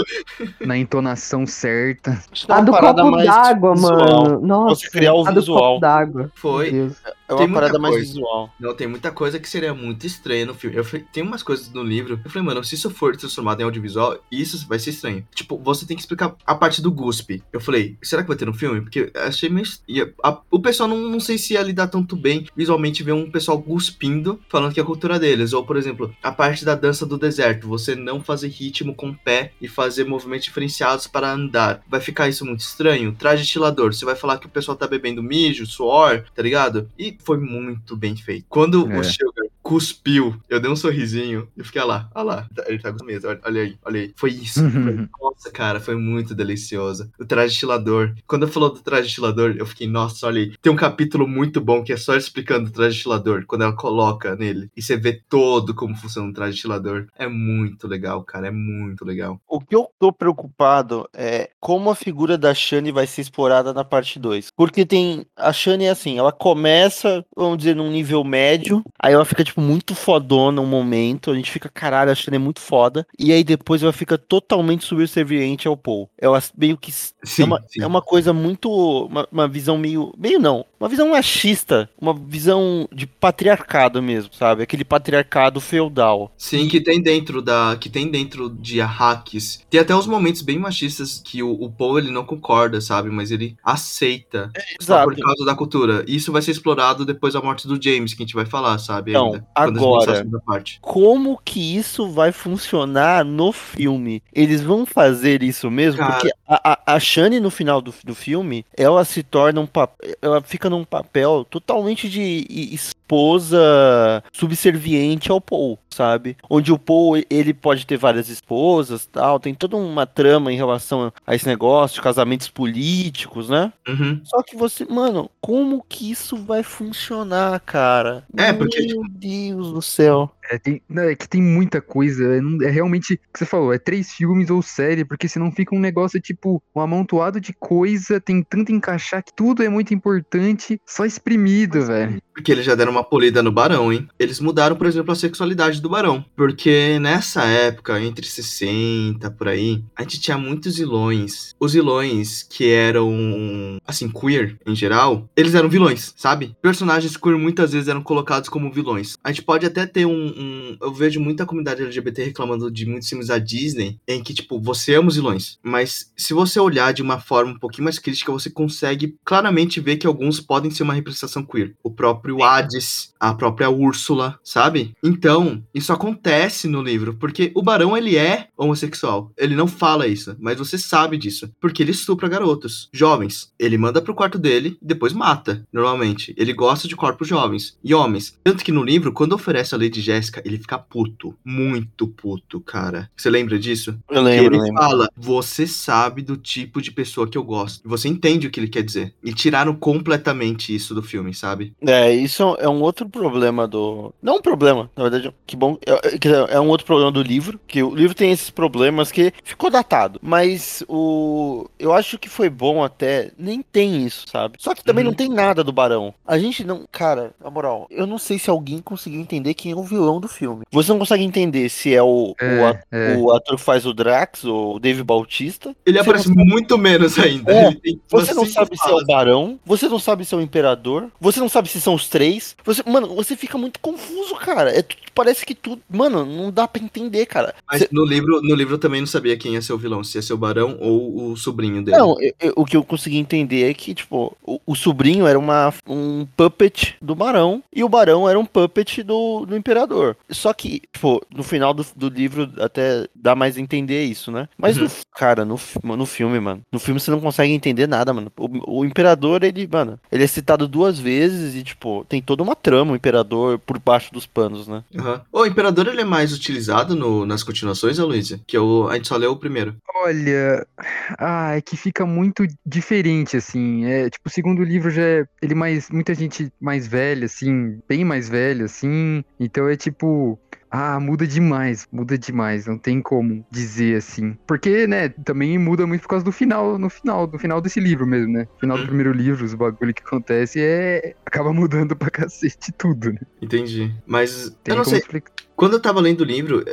Na entonação certa. A do copo mais d'água, mano. Nossa. Você criar o a do visual. copo d'água. Foi. É Tem uma muita parada mais visual. Não, tem muita coisa que seria muito estranha no filme. Eu falei, tem umas coisas no livro. Eu falei, mano, se isso for transformado em audiovisual, isso vai ser estranho. Tipo, você tem que explicar a parte do guspe. Eu falei, será que vai ter no filme? Porque eu achei meio. ia- a- o pessoal não, não sei se ia lidar tanto bem visualmente ver um pessoal cuspindo, falando que é a cultura deles. Ou, por exemplo, a parte da dança do deserto. Você não fazer ritmo com o pé e fazer movimentos diferenciados para andar. Vai ficar isso muito estranho? Traje estilador. Você vai falar que o pessoal tá bebendo mijo, suor, tá ligado? E foi muito bem feito. Quando É. o Sugar cuspiu, eu dei um sorrisinho e fiquei, lá, olha lá. Ele tá com medo, olha, olha aí, olha aí. Foi isso. Foi- nossa, cara, foi muito delicioso. O traje estilador. Quando eu falou do traje estilador, eu fiquei, nossa, olha aí. Tem um capítulo muito bom que é só explicando o traje estilador, quando ela coloca nele. E você vê todo como funciona o traje estilador. É muito legal, cara, é muito legal. O que eu tô preocupado é como a figura da Shane vai ser explorada na parte 2. Porque tem. A Shane é assim, ela começa, vamos dizer, num nível médio, aí ela fica, tipo, muito fodona um momento, a gente fica, caralho, a Shane é muito foda, e aí depois ela fica totalmente subserviente ao Paul. Ela meio que. Sim, é, uma, sim. é uma coisa muito. Uma, uma visão meio. Meio não. Uma visão machista. Uma visão de patriarcado mesmo, sabe? Aquele patriarcado feudal. Sim, que tem dentro da. Que tem dentro de hacks. Tem até uns momentos bem machistas que o, o Paul ele não concorda, sabe? Mas ele aceita. Só Exato. por causa da cultura. E isso vai ser explorado depois da morte do James, que a gente vai falar, sabe? Então, ainda, agora- como que isso vai funcionar no filme? Eles vão fazer isso mesmo? Cara. Porque a, a, a Shane, no final do, do filme, ela se torna um papel. Ela fica num papel totalmente de esposa subserviente ao Paul, sabe? Onde o Paul, ele pode ter várias esposas tal, tem toda uma trama em relação a esse negócio de casamentos políticos, né? Uhum. Só que você, mano, como que isso vai funcionar, cara? É, porque, Meu Deus do céu. É, tem- não, é que tem muita coisa. É, não- é realmente o que você falou, é três filmes ou série, porque senão fica um negócio tipo um amontoado de coisa, tentando encaixar que tudo é muito importante, só exprimido, velho. Porque eles já deram uma polida no Barão, hein? Eles mudaram, por exemplo, a sexualidade do Barão. Porque nessa época, entre 60, por aí, a gente tinha muitos vilões. Os vilões que eram, assim, queer em geral, eles eram vilões, sabe? Personagens queer muitas vezes eram colocados como vilões. A gente pode até ter um. um- eu vejo muita comunidade LGBT reclamando de muitos filmes da Disney, em que, tipo, você ama os vilões. Mas se você olhar de uma forma um pouquinho mais crítica, você consegue claramente ver que alguns podem ser uma representação queer. O próprio Hades, a própria Úrsula, sabe? Então, isso acontece no livro, porque o Barão, ele é homossexual. Ele não fala isso, mas você sabe disso. Porque ele estupra garotos, jovens. Ele manda pro quarto dele e depois mata, normalmente. Ele gosta de corpos jovens e homens. Tanto que no livro, quando oferece a Lady Jéssica, ele fica puto. Muito puto, cara. Você lembra disso? Eu Que lembro, ele lembro. fala, você sabe do tipo de pessoa que eu gosto. E Você entende o que ele quer dizer. E tiraram completamente isso do filme, sabe? É, isso é um outro problema do. Não um problema, na verdade, que bom. É, é- é um outro problema do livro, que o livro tem esses problemas que ficou datado. Mas o. Eu acho que foi bom até. Nem tem isso, sabe? Só que também Uhum. não tem nada do Barão. A gente não. Cara, na moral, eu não sei se alguém conseguiu entender quem é o vilão do filme. Você não consegue entender se é o, o, É, a- é. o ator que faz o Drax, o Dave Bautista. Ele aparece muito menos ainda. É, Você não sabe se é falas. o Barão, você não sabe se é o Imperador, você não sabe se são os três. Você, mano, você fica muito confuso, cara. É, parece que tudo. Mano, não dá pra entender, cara. Mas Cê- no livro, no livro eu também não sabia quem ia ser o vilão, se ia ser o Barão ou o sobrinho dele. Não, eu- eu- o que eu consegui entender é que, tipo, o, o sobrinho era uma, um puppet do Barão e o Barão era um puppet do, do Imperador. Só que, tipo, no final do, do livro até dá mais a entender isso, né? Mas, Uhum. no, cara, no, no filme, mano, no filme você não consegue entender nada, mano. O, o imperador, ele, mano, ele é citado duas vezes e, tipo, tem toda uma trama, o imperador, por baixo dos panos, né? Aham. O Imperador ele é mais utilizado no- nas continuações, Aloysio? Que eu, a gente só leu o primeiro. Olha, ah, é que fica muito diferente, assim. É, tipo, o segundo livro já é ele mais, muita gente mais velha, assim, bem mais velha, assim. Então é tipo, ah, muda demais, muda demais, não tem como dizer assim. Porque, né, também muda muito por causa do final, no final, do final desse livro mesmo, né? Final do Uhum. primeiro livro, os bagulho que acontece é acaba mudando pra cacete tudo, né? Entendi. Mas Tem eu não sei. explicar. Quando eu tava lendo o livro,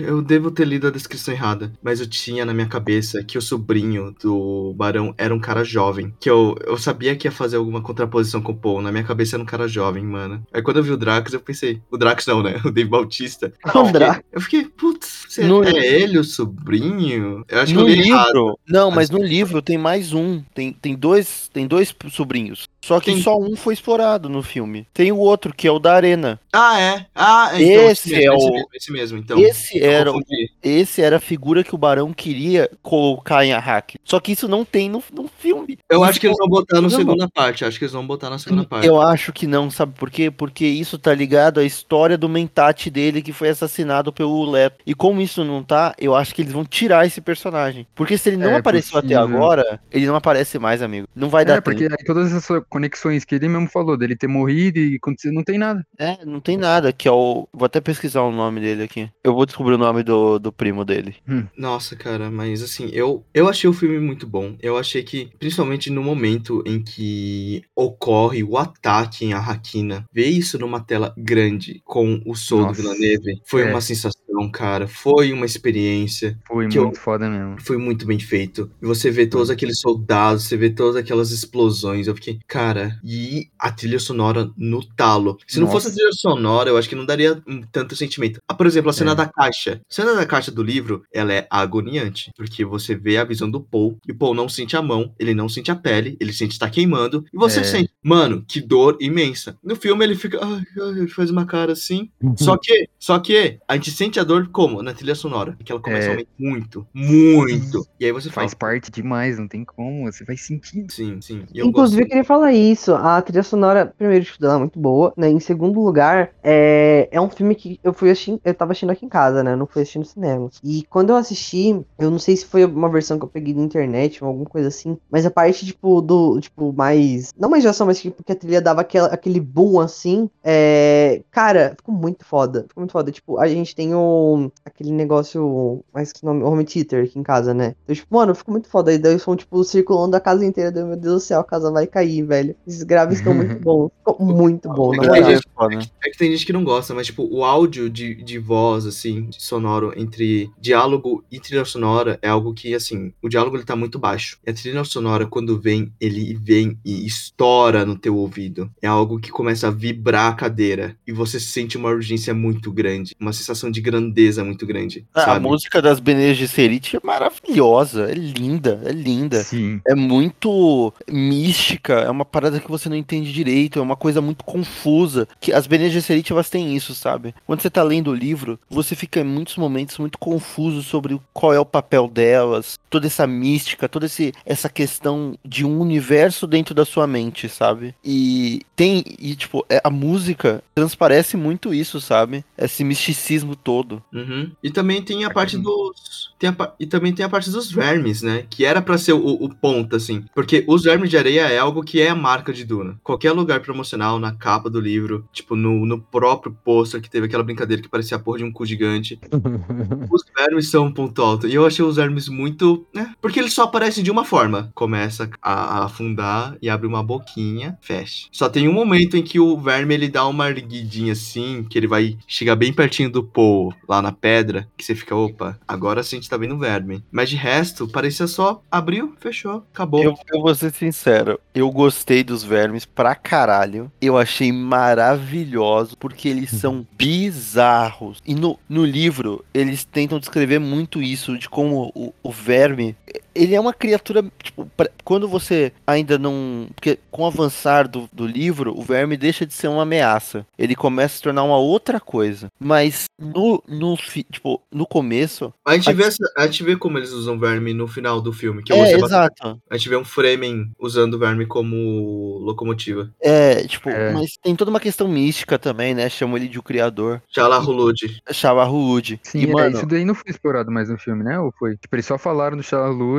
eu devo ter lido a descrição errada, mas eu tinha na minha cabeça que o sobrinho do Barão era um cara jovem. Que eu, eu sabia que ia fazer alguma contraposição com o Paul. Na minha cabeça era um cara jovem, mano. Aí quando eu vi o Drax, eu pensei. O Drax não, né? [laughs] O Dave Bautista. [laughs] O Drax. Eu fiquei, putz, No- é ele o sobrinho? Eu acho no que eu li errado. livro, não, mas no livro tem mais um, tem, tem dois, tem dois sobrinhos. Só que Quem? só um foi explorado no filme. Tem o outro que é o da Arena. Ah, é? Ah, é, então, Esse mesmo, é esse o- mesmo, esse mesmo, então. esse Eu era o esse era a figura que o Barão queria colocar em Arrak. Só que isso não tem no, no filme. Eu Isso acho que eles vão botar na Não, segunda parte. Acho que eles vão botar na segunda parte. Eu acho que não, sabe por quê? Porque isso tá ligado à história do mentate dele que foi assassinado pelo Leto. E como isso não tá, eu acho que eles vão tirar esse personagem. Porque se ele não É apareceu até possível. agora, ele não aparece mais, amigo. Não vai dar É, porque tempo. aí todas essas conexões que ele mesmo falou, dele ter morrido e acontecer, não tem nada. É, não tem nada, que é o... Vou até pesquisar o nome dele aqui. Eu vou descobrir o nome do, do primo dele. Nossa, cara, mas assim, eu, eu achei o filme muito bom. Eu achei que, principalmente no momento em que ocorre o ataque em Arraquina, ver isso numa tela grande com o som do Nossa, Villeneuve foi é. uma sensação, cara. Foi uma experiência. Foi Que eu- muito foda mesmo. Foi muito bem feito. E você vê todos aqueles soldados, você vê todas aquelas explosões. Eu fiquei, cara, e a trilha sonora no talo. Se não fosse a Nossa. trilha sonora, eu acho que não daria tanto sentimento. Ah, por exemplo, a cena É. da caixa. A cena da caixa do livro, ela é agoniante. Porque você vê a visão do Paul, e o Paul não sente a mão, ele não sente a pele, ele sente estar queimando, e você É. sente, mano, que dor imensa. No filme ele fica, ai, ai, ele faz uma cara assim. Só que, só que a gente sente a dor como? Na trilha sonora. Que ela começa É. a aumentar muito, muito. E aí você fala, Faz parte demais, não tem como, você vai sentindo. sim, sim. Eu Inclusive, eu queria falar isso. A trilha sonora, primeiro, tipo, dela é muito boa, né? Em segundo lugar, é, é um filme que eu fui assistindo, eu tava assistindo aqui em casa, né? Eu não fui assistir no cinema. E quando eu assisti, eu não sei se foi uma versão que eu peguei na internet ou alguma coisa assim, mas a parte, tipo, do, tipo, mais. Não mais de ação, mas tipo, que a trilha dava aquela, aquele boom assim. É. Cara, ficou muito foda. Ficou muito foda. Tipo, a gente tem o. aquele negócio. Mais que nome? Home theater aqui em casa, né? Então, tipo, mano, ficou muito foda. E daí eles vão, tipo, circulando a casa inteira. Meu Deus do céu, a casa vai cair, velho. Esses graves estão muito [laughs] bons. Muito bom, na É que moral. tem gente- foda. É que tem gente que não gosta, mas, tipo, o áudio de, de voz, assim, de sonoro entre diálogo e trilha sonora é algo que, assim, o diálogo ele tá muito baixo. E a trilha sonora, quando vem, ele vem e estoura no teu ouvido. É algo que começa a vibrar a cadeira. E você sente uma urgência muito grande. Uma sensação de grandeza muito grande. Ah, a música das Bene Gesserit é maravilhosa, é linda, é linda. Sim. É muito mística, é uma parada que você não entende direito, é uma coisa muito confusa. Que as Bene Gesserit elas têm isso, sabe? Quando você tá lendo o livro, você fica em muitos momentos muito confuso sobre qual é o papel delas, toda essa mística, toda esse, essa questão de um universo dentro da sua mente, sabe? E tem, e tipo, é- a música transparece muito isso, sabe? Esse misticismo todo. Uhum. E também tem a parte dos. tem a e também tem a parte dos vermes, né? Que era pra ser o, o ponto, assim. Porque os vermes de areia é algo que é marca de Duna. Qualquer lugar promocional, na capa do livro, tipo, no, no próprio pôster que teve aquela brincadeira que parecia a porra de um cu gigante. [laughs] os vermes são um ponto alto. E eu achei os vermes muito. né? Porque eles só aparecem de uma forma. Começa a, a afundar e abre uma boquinha, fecha. Só tem um momento em que o verme ele dá uma erguidinha assim, que ele vai chegar bem pertinho do Paul, lá na pedra, que você fica, opa, agora sim a gente tá vendo o verme. Mas de resto, parecia só abriu, fechou, acabou. Eu, eu vou ser sincero, eu gostei dos vermes pra caralho. Eu achei maravilhoso, porque eles são bizarros. E no, no livro, eles tentam descrever muito isso, de como o, o verme ele é uma criatura, tipo, pra- quando você ainda não. Porque com o avançar do, do livro, o verme deixa de ser uma ameaça. Ele começa a se tornar uma outra coisa. Mas no, no, fi- tipo, no começo. A gente, A vê essa- a gente vê como eles usam verme no final do filme. Que É, bastante. exato. A gente vê um Fremen usando o verme como locomotiva. É, tipo, É. mas tem toda uma questão mística também, né? Chamam ele de o criador. Shala Hulud. Shawahood. Sim, e, é, mano, isso daí não foi explorado mais no filme, né? Ou foi? Tipo, eles só falaram do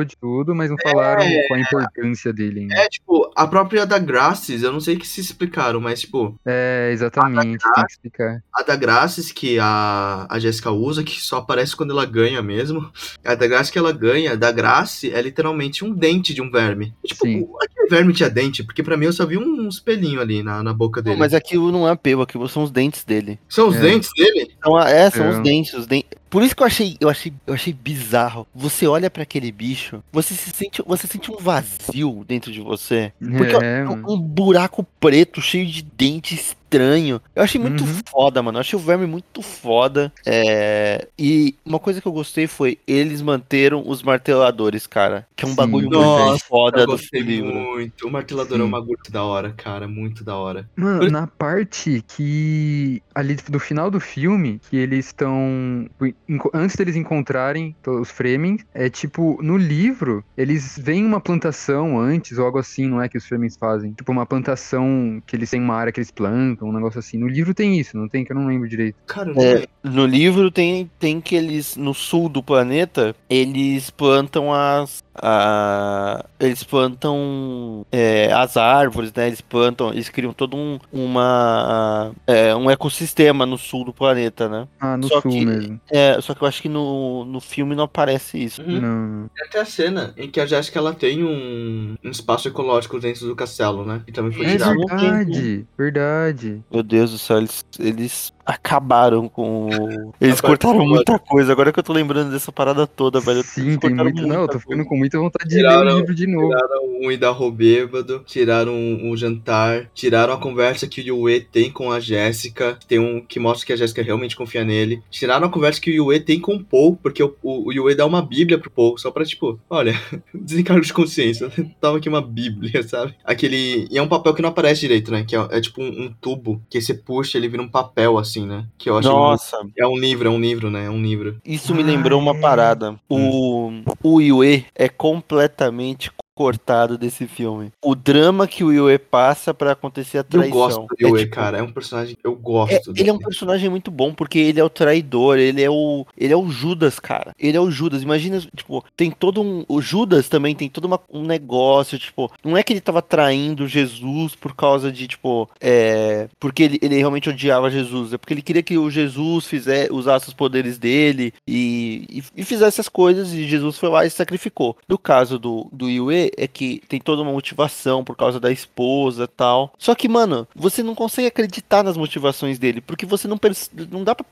Charlotte e tudo, mas não falaram qual a importância dele ainda. É, tipo, a própria da Graces, eu não sei que se explicaram, mas, tipo, É, exatamente, tem que explicar. a da Graces que a, a Jéssica usa, que só aparece quando ela ganha mesmo. A da Grace que ela ganha, da Grace, é literalmente um dente de um verme. E, tipo, Sim. aquele verme tinha dente, porque pra mim eu só vi um, uns pelinhos ali na, na boca dele. Não, mas aquilo não é pelo, aquilo são os dentes dele. São os É. dentes dele? Então, é, são É. os dentes, os dentes. Por isso que eu achei, eu achei, eu achei bizarro. Você olha pra aquele bicho, você se sente, você sente um vazio dentro de você. Porque É, é um buraco preto cheio de dente estranho. Eu achei muito Uhum. foda, mano. Eu achei o verme muito foda. É, E uma coisa que eu gostei foi eles manteram os marteladores, cara. Que é um Sim. bagulho Nossa, muito foda Eu do livro. muito. O martelador é Sim. um bagulho muito da hora, cara. Muito da hora. Mano, Por- na parte que. Ali do final do filme, que eles estão. Antes deles encontrarem to- os Fremen, é tipo, no livro, eles veem uma plantação antes, ou algo assim, não é? Que os Fremens fazem. Tipo, uma plantação que eles têm uma área que eles plantam, um negócio assim. No livro tem isso, não tem? Que eu não lembro direito. Cara, É, no livro tem, tem que eles, no sul do planeta, eles plantam as. a- eles plantam é, as árvores, né? Eles plantam, eles criam todo um, uma, é, um ecossistema no sul do planeta, né? Ah, no Só sul que- mesmo. É, só que eu acho que no, no filme não aparece isso. Uhum. Não. Tem até a cena em que a Jéssica ela tem um, um espaço ecológico dentro do castelo, né? E também foi É tirado. verdade, verdade. Meu Deus do céu, eles, eles acabaram com. [laughs] Eles cortaram muita coisa. Agora que eu tô lembrando dessa parada toda, velho. Sim, tem muito. Não, eu tô ficando com muita vontade de ler Tiraram- o livro de novo. Tiraram o Idarro bêbado, tiraram o jantar, tiraram a conversa que o Yue tem com a Jéssica, tem um que mostra que a Jéssica realmente confia nele. Tiraram a conversa que o Yue tem com o Paul, porque o, o, o Yue dá uma bíblia pro Paul, só pra tipo, olha, [laughs] desencargo de consciência, [laughs] tava aqui uma bíblia, sabe? Aquele. E é um papel que não aparece direito, né? Que é, é tipo um, um tubo que você puxa ele vira um papel, assim, né? Que eu acho. Nossa, muito- É um livro, é um livro, né? É um livro. Isso me lembrou uma Ah, parada. O, o Yue é completamente cortado desse filme. O drama que o Yue passa pra acontecer a Eu traição. gosto do é, Yue, tipo, cara. É um personagem. Eu é- gosto. ele é um personagem muito bom porque ele é o traidor, ele é o ele é o Judas, cara. Ele é o Judas. Imagina, tipo, tem todo um o Judas também tem todo uma- um negócio, tipo, não é que ele tava traindo Jesus por causa de, tipo, é, porque ele, ele realmente odiava Jesus, é porque ele queria que o Jesus fizer, usasse os poderes dele e, e, e fizesse as coisas e Jesus foi lá e sacrificou. No caso do, do Yue, é que tem toda uma motivação por causa da esposa e tal. Só que, mano, você não consegue acreditar nas motivações dele, porque você não, perce- não dá pra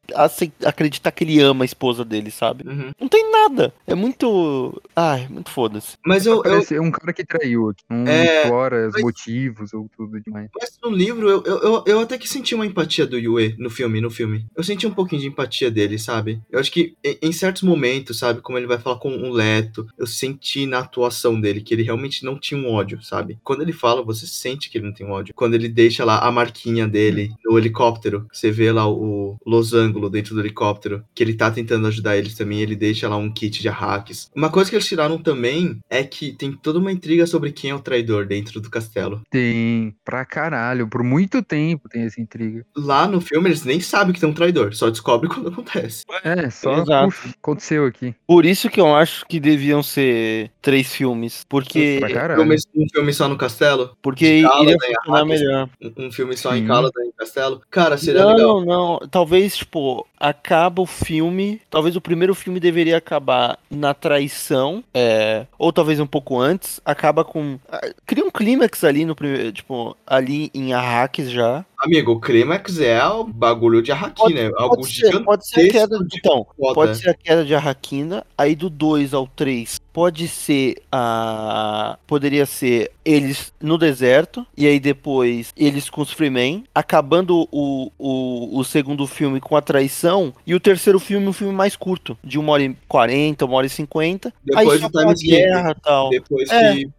acreditar que ele ama a esposa dele, sabe? Uhum. Não tem nada. É muito. Ai, muito foda-se. Mas eu, eu, Parece um cara que traiu aqui. Não É, explora os mas- motivos ou tudo demais. Mas no livro, eu, eu, eu, eu até que senti uma empatia do Yue no filme, no filme. Eu senti um pouquinho de empatia dele, sabe? Eu acho que em, em certos momentos, sabe, como ele vai falar com o Leto, eu senti na atuação dele que ele realmente não tinha um ódio, sabe? Quando ele fala, você sente que ele não tem um ódio. Quando ele deixa lá a marquinha dele no helicóptero, você vê lá o losango dentro do helicóptero, que ele tá tentando ajudar eles também, ele deixa lá um kit de hacks. Uma coisa que eles tiraram também é que tem toda uma intriga sobre quem é o traidor dentro do castelo. Tem, pra caralho. Por muito tempo tem essa intriga. Lá no filme eles nem sabem que tem um traidor, só descobre [laughs] quando acontece. É, só. Exato. Uf, aconteceu aqui. Por isso que eu acho que deviam ser três filmes. Porque. Caralho. filme, um filme só no castelo? Porque iria e funcionar melhor. Um, filme só em Sim. Caladan e Castelo? Cara, seria legal. Não, não. Talvez, tipo, acaba o filme. Talvez o primeiro filme deveria acabar na traição. É, ou talvez um pouco antes. Acaba com. ah, Cria um clímax ali no primeiro. Tipo, ali em Arrakis já. Amigo, o clímax é o bagulho de Arraki, Pode-? Algo Pode ser, pode ser a queda. de Então, foda. pode ser a queda de Arraquina, aí do 2 ao 3 pode ser a. Poderia ser eles no deserto, e aí depois eles com os Freeman, acabando o, o, o segundo filme com a traição, e o terceiro filme um filme mais curto, de 1 hora e 40, 1 hora e 50. Depois aí só do time skip. guerra tal. Depois É. que.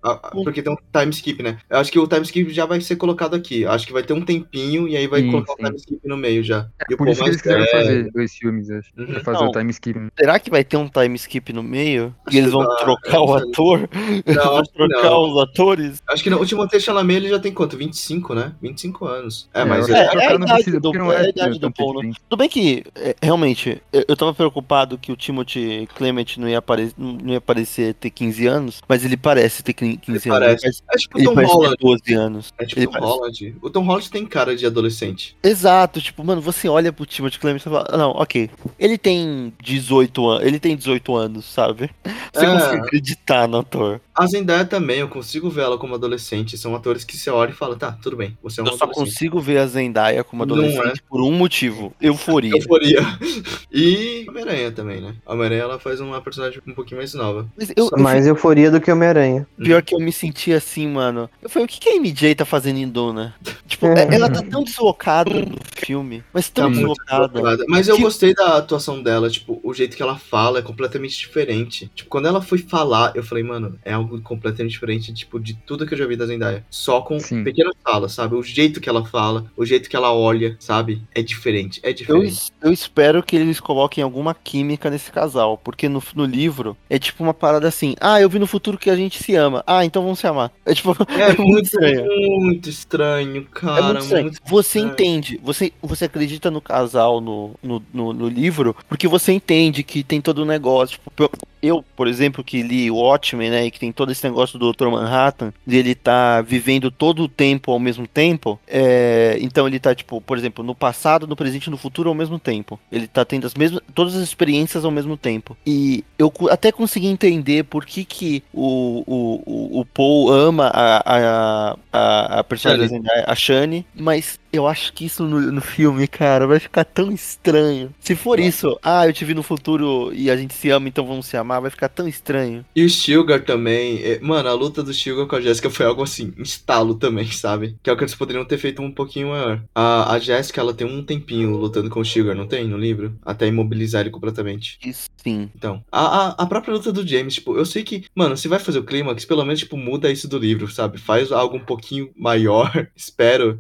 porque tem um time skip, né? Eu acho que o time skip já vai ser colocado aqui. Acho que vai ter um tempinho e aí vai Sim, colocar sim. o time skip no meio já. E o Por isso que eles quiseram velho. fazer dois filmes, acho. Uhum. Pra fazer Não. o time skip. Será que vai ter um time skip no meio? Acho E eles vão trocar o ator? Não, vão trocar não. os atores? Acho que não. O Timothée Chalamet ele já tem quanto? 25, né? 25 anos. É, É, mas é, acho que é a idade do- não é a é idade do Paul, né? Tudo bem que, é, realmente, eu, eu tava preocupado que o Timothy Clement não ia, apare não ia parecer ter 15 anos, mas ele parece ter 15 Ele anos. parece. É tipo o Tom Holland. ter 12 anos. É tipo o Tom Holland. O Tom Holland tem cara de adolescente. Exato, tipo, mano, você olha pro Timothy Clement e fala, "Ah, não, ok, ele tem 18 anos, ele tem 18 anos, sabe? Você É. consegue acreditar no ator. A Zendaya também, eu consigo ver ela como adolescente. São atores que você olha e fala, tá, tudo bem, você é um Eu só consigo ver a Zendaya como adolescente é. por um motivo, euforia. Euforia. [laughs] E Homem-Aranha também, né? A Homem-Aranha ela faz uma personagem um pouquinho mais nova. Mas eu, eu Mais euforia do que Homem-Aranha. Pior que eu me senti assim, mano. Eu falei, o que, que a MJ tá fazendo em Duna? [laughs] Tipo, é- ela tá tão deslocada no filme, mas tão Tá deslocada. deslocada. Mas eu Que- gostei da atuação dela, tipo, o jeito que ela fala é completamente diferente. Tipo, quando ela foi falar, eu falei, mano, é algo completamente diferente, tipo, de tudo que eu já vi da Zendaya. Só com Sim. pequenas falas, sabe? O jeito que ela fala, o jeito que ela olha, sabe? É diferente, é Eu, diferente. es- eu espero que eles coloquem alguma química nesse casal, porque no, no livro é tipo uma parada assim: ah, eu vi no futuro que a gente se ama, ah, então vamos se amar. [laughs] É tipo, É muito, estranho. muito estranho, cara. É muito estranho. Você estranho. entende, você, você acredita no casal no, no, no, no livro, porque você entende que tem todo o negócio. Tipo, eu- por exemplo, que li o Watchmen, né, e que tem todo esse negócio do Dr. Manhattan, de ele tá vivendo todo o tempo ao mesmo tempo, é, então ele tá, tipo, por exemplo, no passado, no presente e no futuro ao mesmo tempo. Ele tá tendo as mesmas, todas as experiências ao mesmo tempo. E eu até consegui entender por que que o, o, o, o Paul ama a, a, a, a personagem Shani. A Shani, mas eu acho que isso no, no filme, cara, vai ficar tão estranho. Se for isso, ah, eu te vi no futuro e a gente se ama, então vamos se amar, vai ficar tão estranho. E o Stilgar também. é- Mano, a luta do Stilgar com a Jéssica foi algo assim, instalo também, [laughs] sabe? Que é o que eles poderiam ter feito um pouquinho maior. A, a Jéssica, ela tem um tempinho lutando com o Stilgar, não tem? No livro? Até imobilizar ele completamente. E sim. Então, a, a, a própria luta do James, tipo, eu sei que, mano, se vai fazer o clímax, pelo menos, tipo, muda isso do livro, sabe? Faz algo um pouquinho maior, [laughs] espero.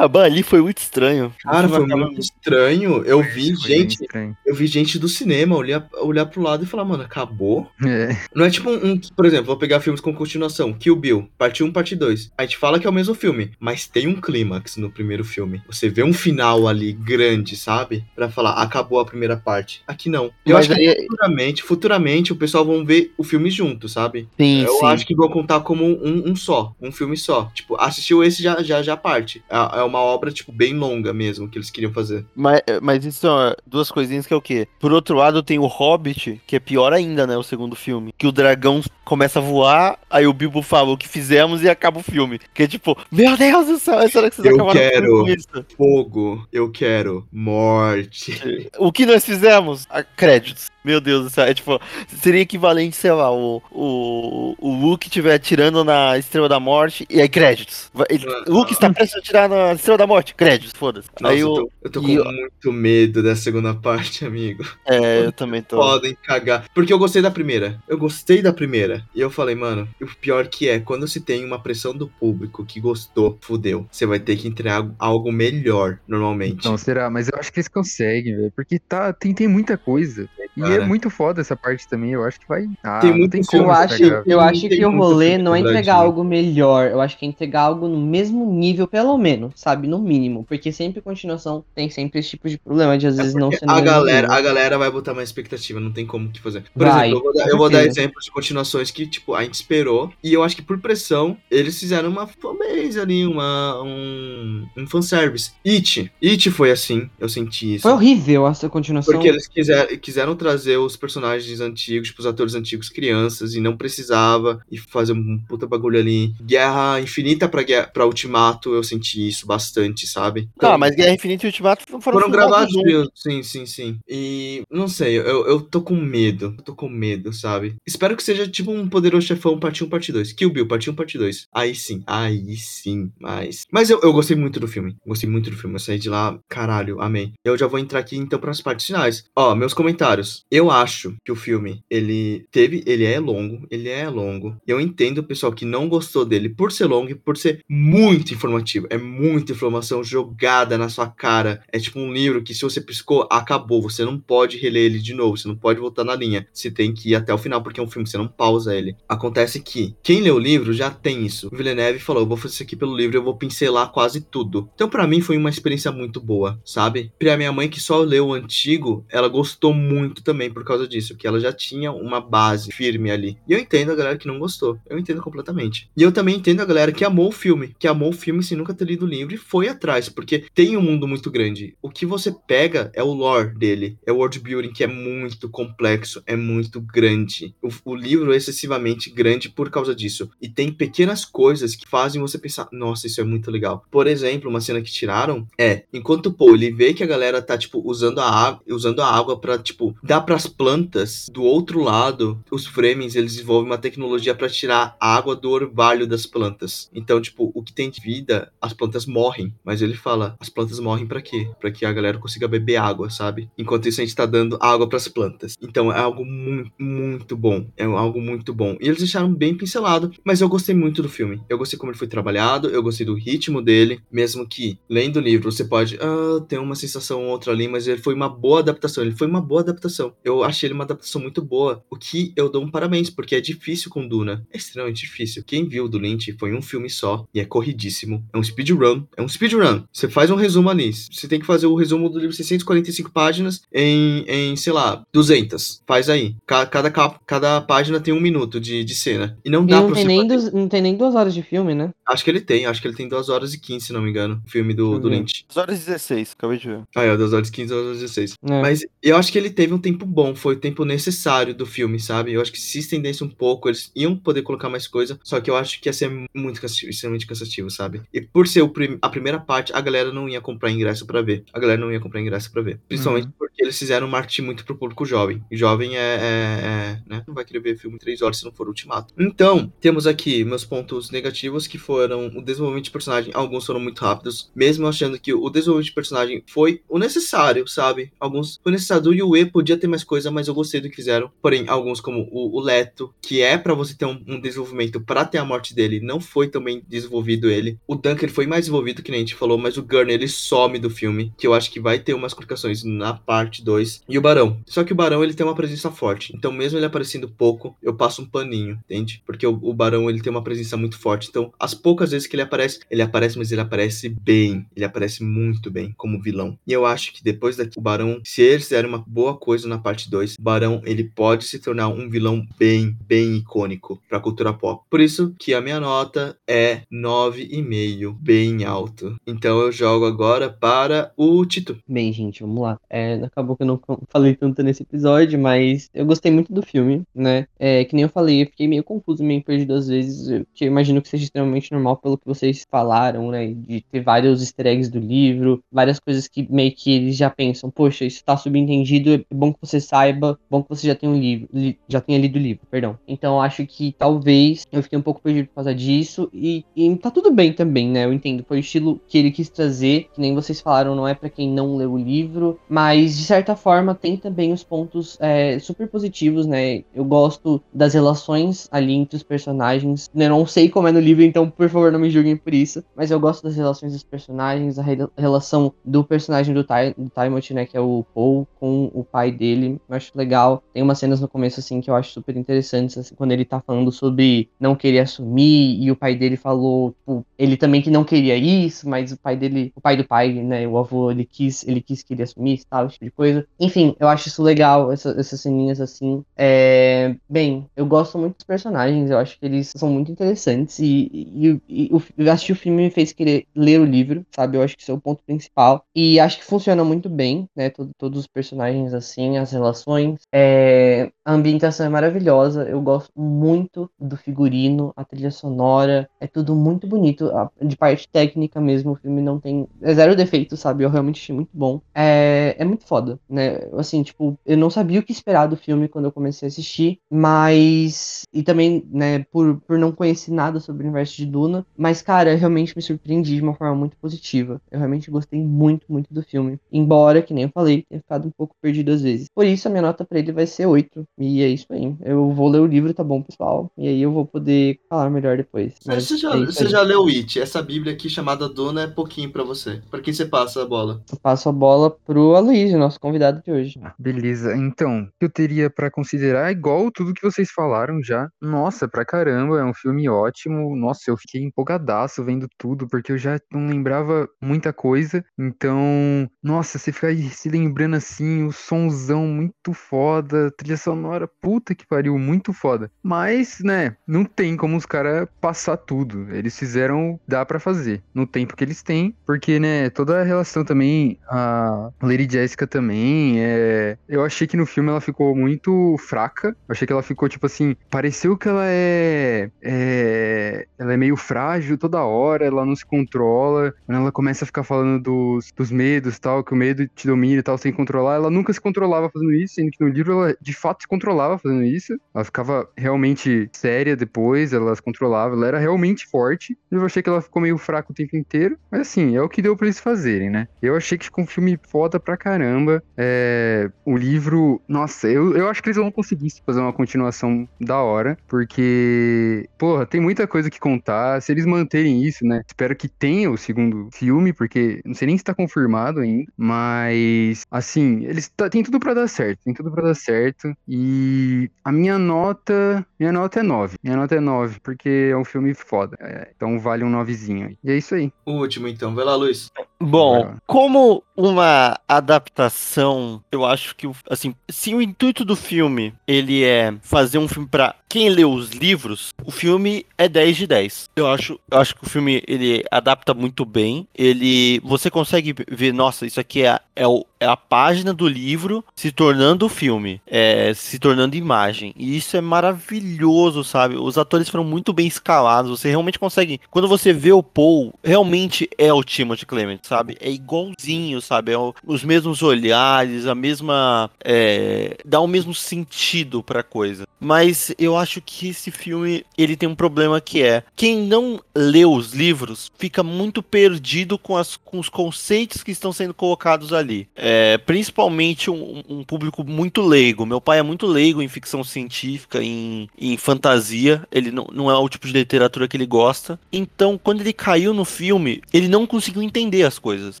Acabar ali foi muito estranho. Cara, foi muito estranho. Eu vi Foi gente, eu vi gente do cinema olhar, olhar pro lado e falar, mano, acabou? É. Não é tipo um, um- por exemplo, vou pegar filmes com continuação, Kill Bill, parte 1, parte 2. A gente fala que é o mesmo filme, mas tem um clímax no primeiro filme. Você vê um final ali grande, sabe? Pra falar, acabou a primeira parte. Aqui não. Eu Mas acho que aí- futuramente, futuramente o pessoal vão ver o filme junto, sabe? Sim, Eu sim. acho que vão contar como um, um só, um filme só. Tipo, assistiu esse já já já parte. É, é uma obra tipo bem longa mesmo que eles queriam fazer. Mas, mas isso são duas coisinhas que é o quê? Por outro lado, tem o Hobbit, que é pior ainda, né? O segundo filme. Que o dragão começa a voar, aí o Bilbo fala o que fizemos e acaba o filme. Que é tipo, meu Deus do céu, será que vocês Eu acabaram quero. com isso? Fogo, eu quero morte. O que nós fizemos? Ah, créditos. Meu Deus do céu. É tipo, seria equivalente, sei lá, o, o, o Luke estiver atirando na Estrela da Morte e aí créditos. Ele- Ah, Luke está prestes a atirar na Estrela da Morte. Créditos, foda-se. Nossa, Aí eu tô, eu tô com e eu- muito medo dessa segunda parte, amigo. É, eu também tô. Podem cagar. Porque eu gostei da primeira. Eu gostei da primeira. E eu falei, mano, o pior que é, quando se tem uma pressão do público que gostou, fudeu. Você vai ter que entregar algo melhor, normalmente. Não, será? Mas eu acho que eles conseguem, velho. Porque tá, tem, tem muita coisa. E cara. é muito foda essa parte também. Eu acho que vai. Ah, Tem muito tem filme, Eu como acho, eu acho tem que o rolê não é entregar algo melhor, eu acho que é entregar algo no mesmo nível, pelo menos, sabe? No mínimo. Porque sempre continuação tem sempre esse tipo de problema de às vezes não ser a galera, a galera vai botar mais expectativa, não tem como que fazer. Por Vai, exemplo, eu vou, dar, eu vou dar exemplos de continuações que, tipo, a gente esperou. E eu acho que por pressão, eles fizeram uma fanbase ali, uma, um, um fanservice. It. It foi assim, eu senti isso. Foi horrível essa continuação. Porque eles quiseram, quiseram trazer os personagens antigos, tipo, os atores antigos crianças, e não precisava, e fazer um puta bagulho ali. Guerra Infinita pra, Guerra, pra Ultimato, eu senti isso bastante, sabe? Ah, mas Guerra Infinita e Ultimato foram, Foram gravados juntos. juntos, sim, sim, sim. E não sei, eu, eu tô com medo. Eu tô com medo, sabe? Espero que seja tipo um poderoso chefão parte 1, parte 2. Kill Bill, parte 1, parte 2. Aí sim, aí sim, mas. Mas eu, eu gostei muito do filme. Gostei muito do filme. Eu saí de lá, caralho, amei. Eu já vou entrar aqui então pras partes finais. Ó, meus comentários. Eu acho que o filme, ele teve. Ele é longo, ele é longo. Eu entendo o pessoal que não gostou dele por ser longo e por ser muito informativo. É muita informação jogada na sua cara. É tipo um livro que se você piscou, acabou. Você não pode reler ele de novo. Você não pode voltar na linha. Você tem que ir até o final, porque é um filme, você não pausa ele. Acontece que quem lê o livro já tem isso. O Villeneuve falou: eu vou fazer isso aqui pelo livro, eu vou pincelar quase tudo. Então, pra mim, foi uma experiência muito boa, sabe? Pra minha mãe, que só leu o antigo, ela gostou muito também por causa disso, que ela já tinha uma base firme ali. E eu entendo a galera que não gostou. Eu entendo completamente. E eu também entendo a galera que amou o filme, que amou o filme sem nunca ter lido o livro e foi atrás, porque tem um mundo muito grande. O que você pega é o lore dele, é o world building que é muito complexo, é muito grande. O, o livro é excessivamente grande por causa disso. E tem pequenas coisas que fazem você pensar, nossa, isso é muito legal. Por exemplo, uma cena que tiraram é, enquanto o Paul ele vê que a galera tá tipo usando a água, usando a água para tipo dar para as plantas do outro lado, os Fremens eles desenvolvem uma tecnologia para tirar a água do orvalho das plantas. Então, tipo, o que tem de vida, as plantas morrem, mas ele fala, as plantas morrem para quê? Para que a galera consiga beber água, sabe? Enquanto isso a gente tá dando água para as plantas. Então, é algo muito, muito bom. É algo muito bom. E eles deixaram bem pincelado, mas eu gostei muito do filme. Eu gostei como ele foi trabalhado, eu gostei do ritmo dele, mesmo que lendo o livro você pode ah, ter uma sensação ou outra ali, mas ele foi uma boa adaptação. Ele foi uma boa adaptação. Eu achei ele uma adaptação muito boa, o que eu dou um parabéns, porque é difícil com Duna. É extremamente difícil. Quem viu do Lynch foi um filme só e é corridíssimo. É um speedrun. É um speedrun. Você faz um resumo ali. Você tem que fazer o resumo do livro 645 páginas em, em sei lá, 200. Faz aí. Ca- Cada, capa- cada página tem um minuto de, de cena. E não E dá não pra tem, você nem fazer- não tem nem duas horas de filme, né? Acho que ele tem. Acho que ele tem 2 horas e 15, se não me engano. O filme do, do. Lynch. 2 horas e 16, acabei de ver. Ah, é, 2 horas e 15, 2 horas e 16. É. Mas eu acho que ele teve um tempo bom, foi o tempo necessário do filme, sabe? Eu acho que se estendesse um pouco, eles iam poder colocar mais coisa, só que eu acho que ia ser muito cansativo, extremamente cansativo, sabe? E por ser o prim- a primeira parte, a galera não ia comprar ingresso pra ver. A galera não ia comprar ingresso pra ver. Principalmente porque eles fizeram marketing muito pro público jovem. E jovem é, é- é, né? Não vai querer ver filme em 3 horas se não for ultimato. Então, temos aqui meus pontos negativos, que foram o desenvolvimento de personagem. Alguns foram muito rápidos, mesmo achando que o desenvolvimento de personagem foi o necessário, sabe? Alguns foi necessário. O Yue podia ter mais coisa, mas eu gostei do que fizeram. Porém, alguns, como o, o Leto, que é pra você ter um, um desenvolvimento pra ter a morte dele, não foi tão bem desenvolvido ele. O Duncan foi mais desenvolvido, que nem a gente falou, mas o Gurney ele some do filme, que eu acho que vai ter umas complicações na parte 2. E o Barão. Só que o Barão ele tem uma presença forte. Então, mesmo ele aparecendo pouco, eu passo um paninho, entende? Porque o, o Barão ele tem uma presença muito forte. Então, as poucas vezes que ele aparece, ele aparece, mas ele aparece bem. Ele aparece muito bem como vilão. E eu acho que depois daqui, o Barão, se eles fizerem uma boa coisa na parte 2, o Barão ele pode se tornar um vilão bem, bem icônico pra cultura pop. Por isso que a minha nota é 9,5, bem alto. Então eu jogo agora para o Tito. Bem, gente, vamos lá. É, acabou que eu não [laughs] falei tanto nesse episódio, mas eu gostei muito do filme, né? É, que nem eu falei, eu fiquei meio confuso, meio perdido às vezes, que eu imagino que seja extremamente normal pelo que vocês falaram, né? De ter vários easter eggs do livro, várias coisas que meio que eles já pensam, poxa, isso tá subentendido, é bom que você saiba, bom que você já tenha um livro, li- já tenha lido o livro, perdão. Então acho que talvez eu fiquei um pouco perdido por causa disso, e, e tá tudo bem também, né? Eu entendo, foi o estilo que ele quis trazer, que nem vocês falaram, não é pra quem não leu o livro, mas de certa forma tem também os pontos é, super positivos, né? Eu gosto das relações ali entre os personagens. Eu não sei como é no livro, então por favor não me julguem por isso, mas eu gosto das relações dos personagens, a re- relação do personagem do, Ty, do Timothy, né, que é o Paul, com o pai dele. Eu acho legal. Tem umas cenas no começo assim que eu acho super interessantes, assim, quando ele tá falando sobre não querer assumir e o pai dele falou, tipo, ele também que não queria isso, mas o pai dele, o pai do pai, né, o avô, ele quis, ele quis que ele assumisse, tal, esse tipo de coisa. Enfim, eu acho isso legal, essa- essas ceninhas assim. É, Bem, eu gosto muito dos personagens, eu acho que eles são muito interessantes. E, e, e o, assistir o filme me fez querer ler o livro, sabe? Eu acho que esse é o ponto principal. E acho que funciona muito bem, né? Todo- todos os personagens assim, as relações. É, a ambientação é maravilhosa. Eu gosto muito do figurino, a trilha sonora. É tudo muito bonito. De parte técnica mesmo, o filme não tem. É zero defeito, sabe? Eu realmente achei muito bom. É, é muito foda, né? Assim, tipo, eu não sabia o que esperar do filme quando eu comecei a assistir, mas. E também, né, por, por não conhecer nada sobre o universo de Duna. Mas, cara, eu realmente me surpreendi de uma forma muito positiva. Eu realmente gostei muito, muito do filme. Embora, que nem eu falei, tenha ficado um pouco perdido às vezes. Por isso, a minha nota pra ele vai ser 8. E é isso aí. Eu vou ler o livro, tá bom, pessoal? E aí eu vou poder falar melhor depois. Mas Você já, é você já leu It? Essa bíblia aqui chamada Duna é pouquinho pra você. Pra quem você passa a bola? Eu passo a bola pro Aloysio, nosso convidado de hoje. Beleza, então, o que eu teria pra considerar é igual tudo que vocês falaram já. Nossa, pra caramba, é um filme ótimo. Nossa, eu fiquei empolgadaço vendo tudo, porque eu já não lembrava muita coisa. Então, nossa, você fica se lembrando assim, o sonzão muito foda, trilha sonora, puta que pariu, muito foda. Mas, né, não tem como os caras passar tudo. Eles fizeram, dá pra fazer, no tempo que eles têm, porque, né, toda a relação também, a Lady Jessica também, é... eu achei que no filme ela ficou muito fraca. Eu achei que ela ficou, tipo assim, pareceu que ela é, é... ela é meio frágil toda hora, ela não se controla. Quando ela começa a ficar falando dos, dos medos tal, que o medo te domina e tal, sem controlar, ela nunca se controlava fazendo isso, sendo que no livro ela de fato se controlava fazendo isso. Ela ficava realmente séria depois, ela se controlava, ela era realmente forte. Eu achei que ela ficou meio fraca o tempo inteiro, mas assim, é o que deu pra eles fazerem, né? Eu achei que ficou um filme foda pra caramba. É, o livro, nossa, eu, eu acho que eles vão conseguir fazer uma continuação da hora, porque, porra, tem muita coisa que contar. Se eles manterem isso, né? Espero que tenha o segundo filme, porque não sei nem se tá confirmado ainda, mas assim, eles tá, tem tudo pra dar certo, tem tudo pra dar certo. E a minha nota, minha nota é 9. Minha nota é 9, porque é um filme foda. É, então vale um 9zinho aí. E é isso aí. O último, então. Vai lá, Luiz. Bom, como uma adaptação, eu acho que, o- assim, se o intuito do filme, ele é fazer um filme pra quem lê os livros, o filme é 10 de 10. Eu acho, eu acho que o filme, ele adapta muito bem, ele, você consegue ver, nossa, isso aqui é, é, o- a página do livro se tornando filme, é, se tornando imagem, e isso é maravilhoso, sabe? Os atores foram muito bem escalados, você realmente consegue, quando você vê o Paul, realmente é o Timothy Clement, sabe? É igualzinho, sabe? É o- os mesmos olhares, a mesma. é, dá o mesmo sentido pra coisa. Mas eu acho que esse filme ele tem um problema que é quem não lê os livros fica muito perdido com, as, com os conceitos que estão sendo colocados ali. É, principalmente um, um público muito leigo. Meu pai é muito leigo em ficção científica, em, em fantasia. Ele não, não é o tipo de literatura que ele gosta. Então, quando ele caiu no filme, ele não conseguiu entender as coisas.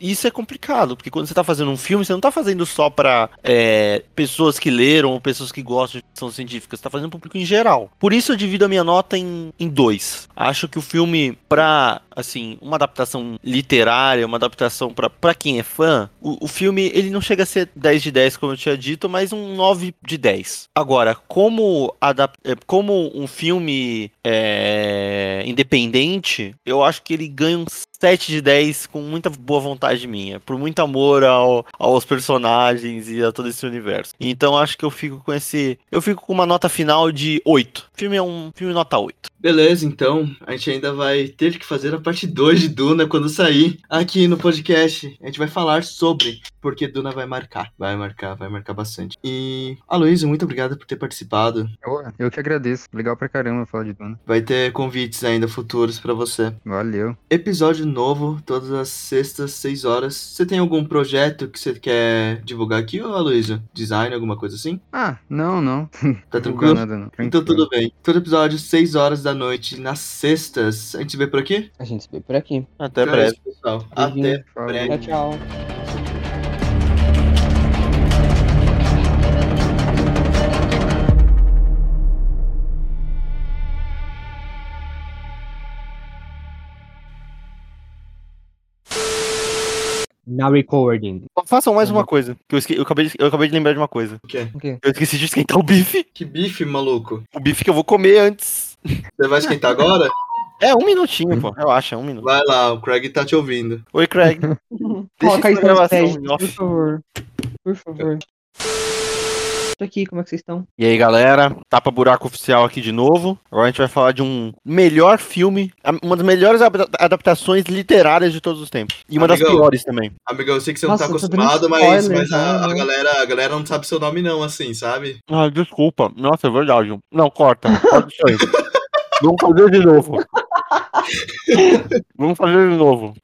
E isso é complicado, porque quando você tá fazendo um filme, você não tá fazendo só pra é, pessoas que leram ou pessoas que gostam de ficção científica, você tá fazendo público em geral. Por isso eu divido a minha nota em, em dois. Acho que o filme, pra, assim, uma adaptação literária, uma adaptação pra quem é fã, o, o filme, ele não chega a ser 10 de 10, como eu tinha dito, mas um 9 de 10. Agora, como, adap é, como um filme é, independente, eu acho que ele ganha um 7 de 10 com muita boa vontade minha, por muito amor ao, aos personagens e a todo esse universo. Então acho que eu fico com esse. Eu fico com uma nota final de 8. O filme é um filme nota 8. Beleza, então a gente ainda vai ter que fazer a parte 2 de Duna quando sair aqui no podcast. A gente vai falar sobre porque Duna vai marcar. Vai marcar, vai marcar bastante. E, Aloysio, muito obrigado por ter participado. Eu, eu que agradeço. Legal pra caramba falar de Duna. Vai ter convites ainda futuros pra você. Valeu. Episódio novo, todas as sextas, 6 horas. Você tem algum projeto que você quer divulgar aqui, ô Aloysio? Design, alguma coisa assim? Ah, não, não. [laughs] Tá Não tranquilo? nada, não. Então Tranquilo. tudo bem. Todo episódio, 6 horas da noite, nas sextas. A gente se vê por aqui? A gente se vê por aqui. Até Então breve. pessoal. Até breve. Tchau, tchau. Now recording. Façam mais uma coisa, que eu, esque- eu acabei, de- eu acabei de lembrar de uma coisa. O quê? O quê? Eu esqueci de esquentar o bife. Que bife, maluco? O bife que eu vou comer antes. Você vai esquentar agora? É, um minutinho, pô. Relaxa, um minuto. Vai lá, o Craig tá te ouvindo. Oi, Craig. [laughs] Coloca isso isso na nos gravação, por favor. Por favor. Tô aqui, como é que vocês estão? E aí, galera, tapa buraco oficial aqui de novo. Agora a gente vai falar de um melhor filme, a- uma das melhores adapta- adaptações literárias de todos os tempos. E uma das Amigão. piores também. Amigão, eu sei que você Nossa, não tá acostumado, mas, spoiler mas a, já, a né? galera, a galera não sabe seu nome não, assim, sabe? Ah, desculpa. Nossa, é verdade. Não, corta. Corta isso aí. Vamos fazer de novo. Vamos fazer de novo.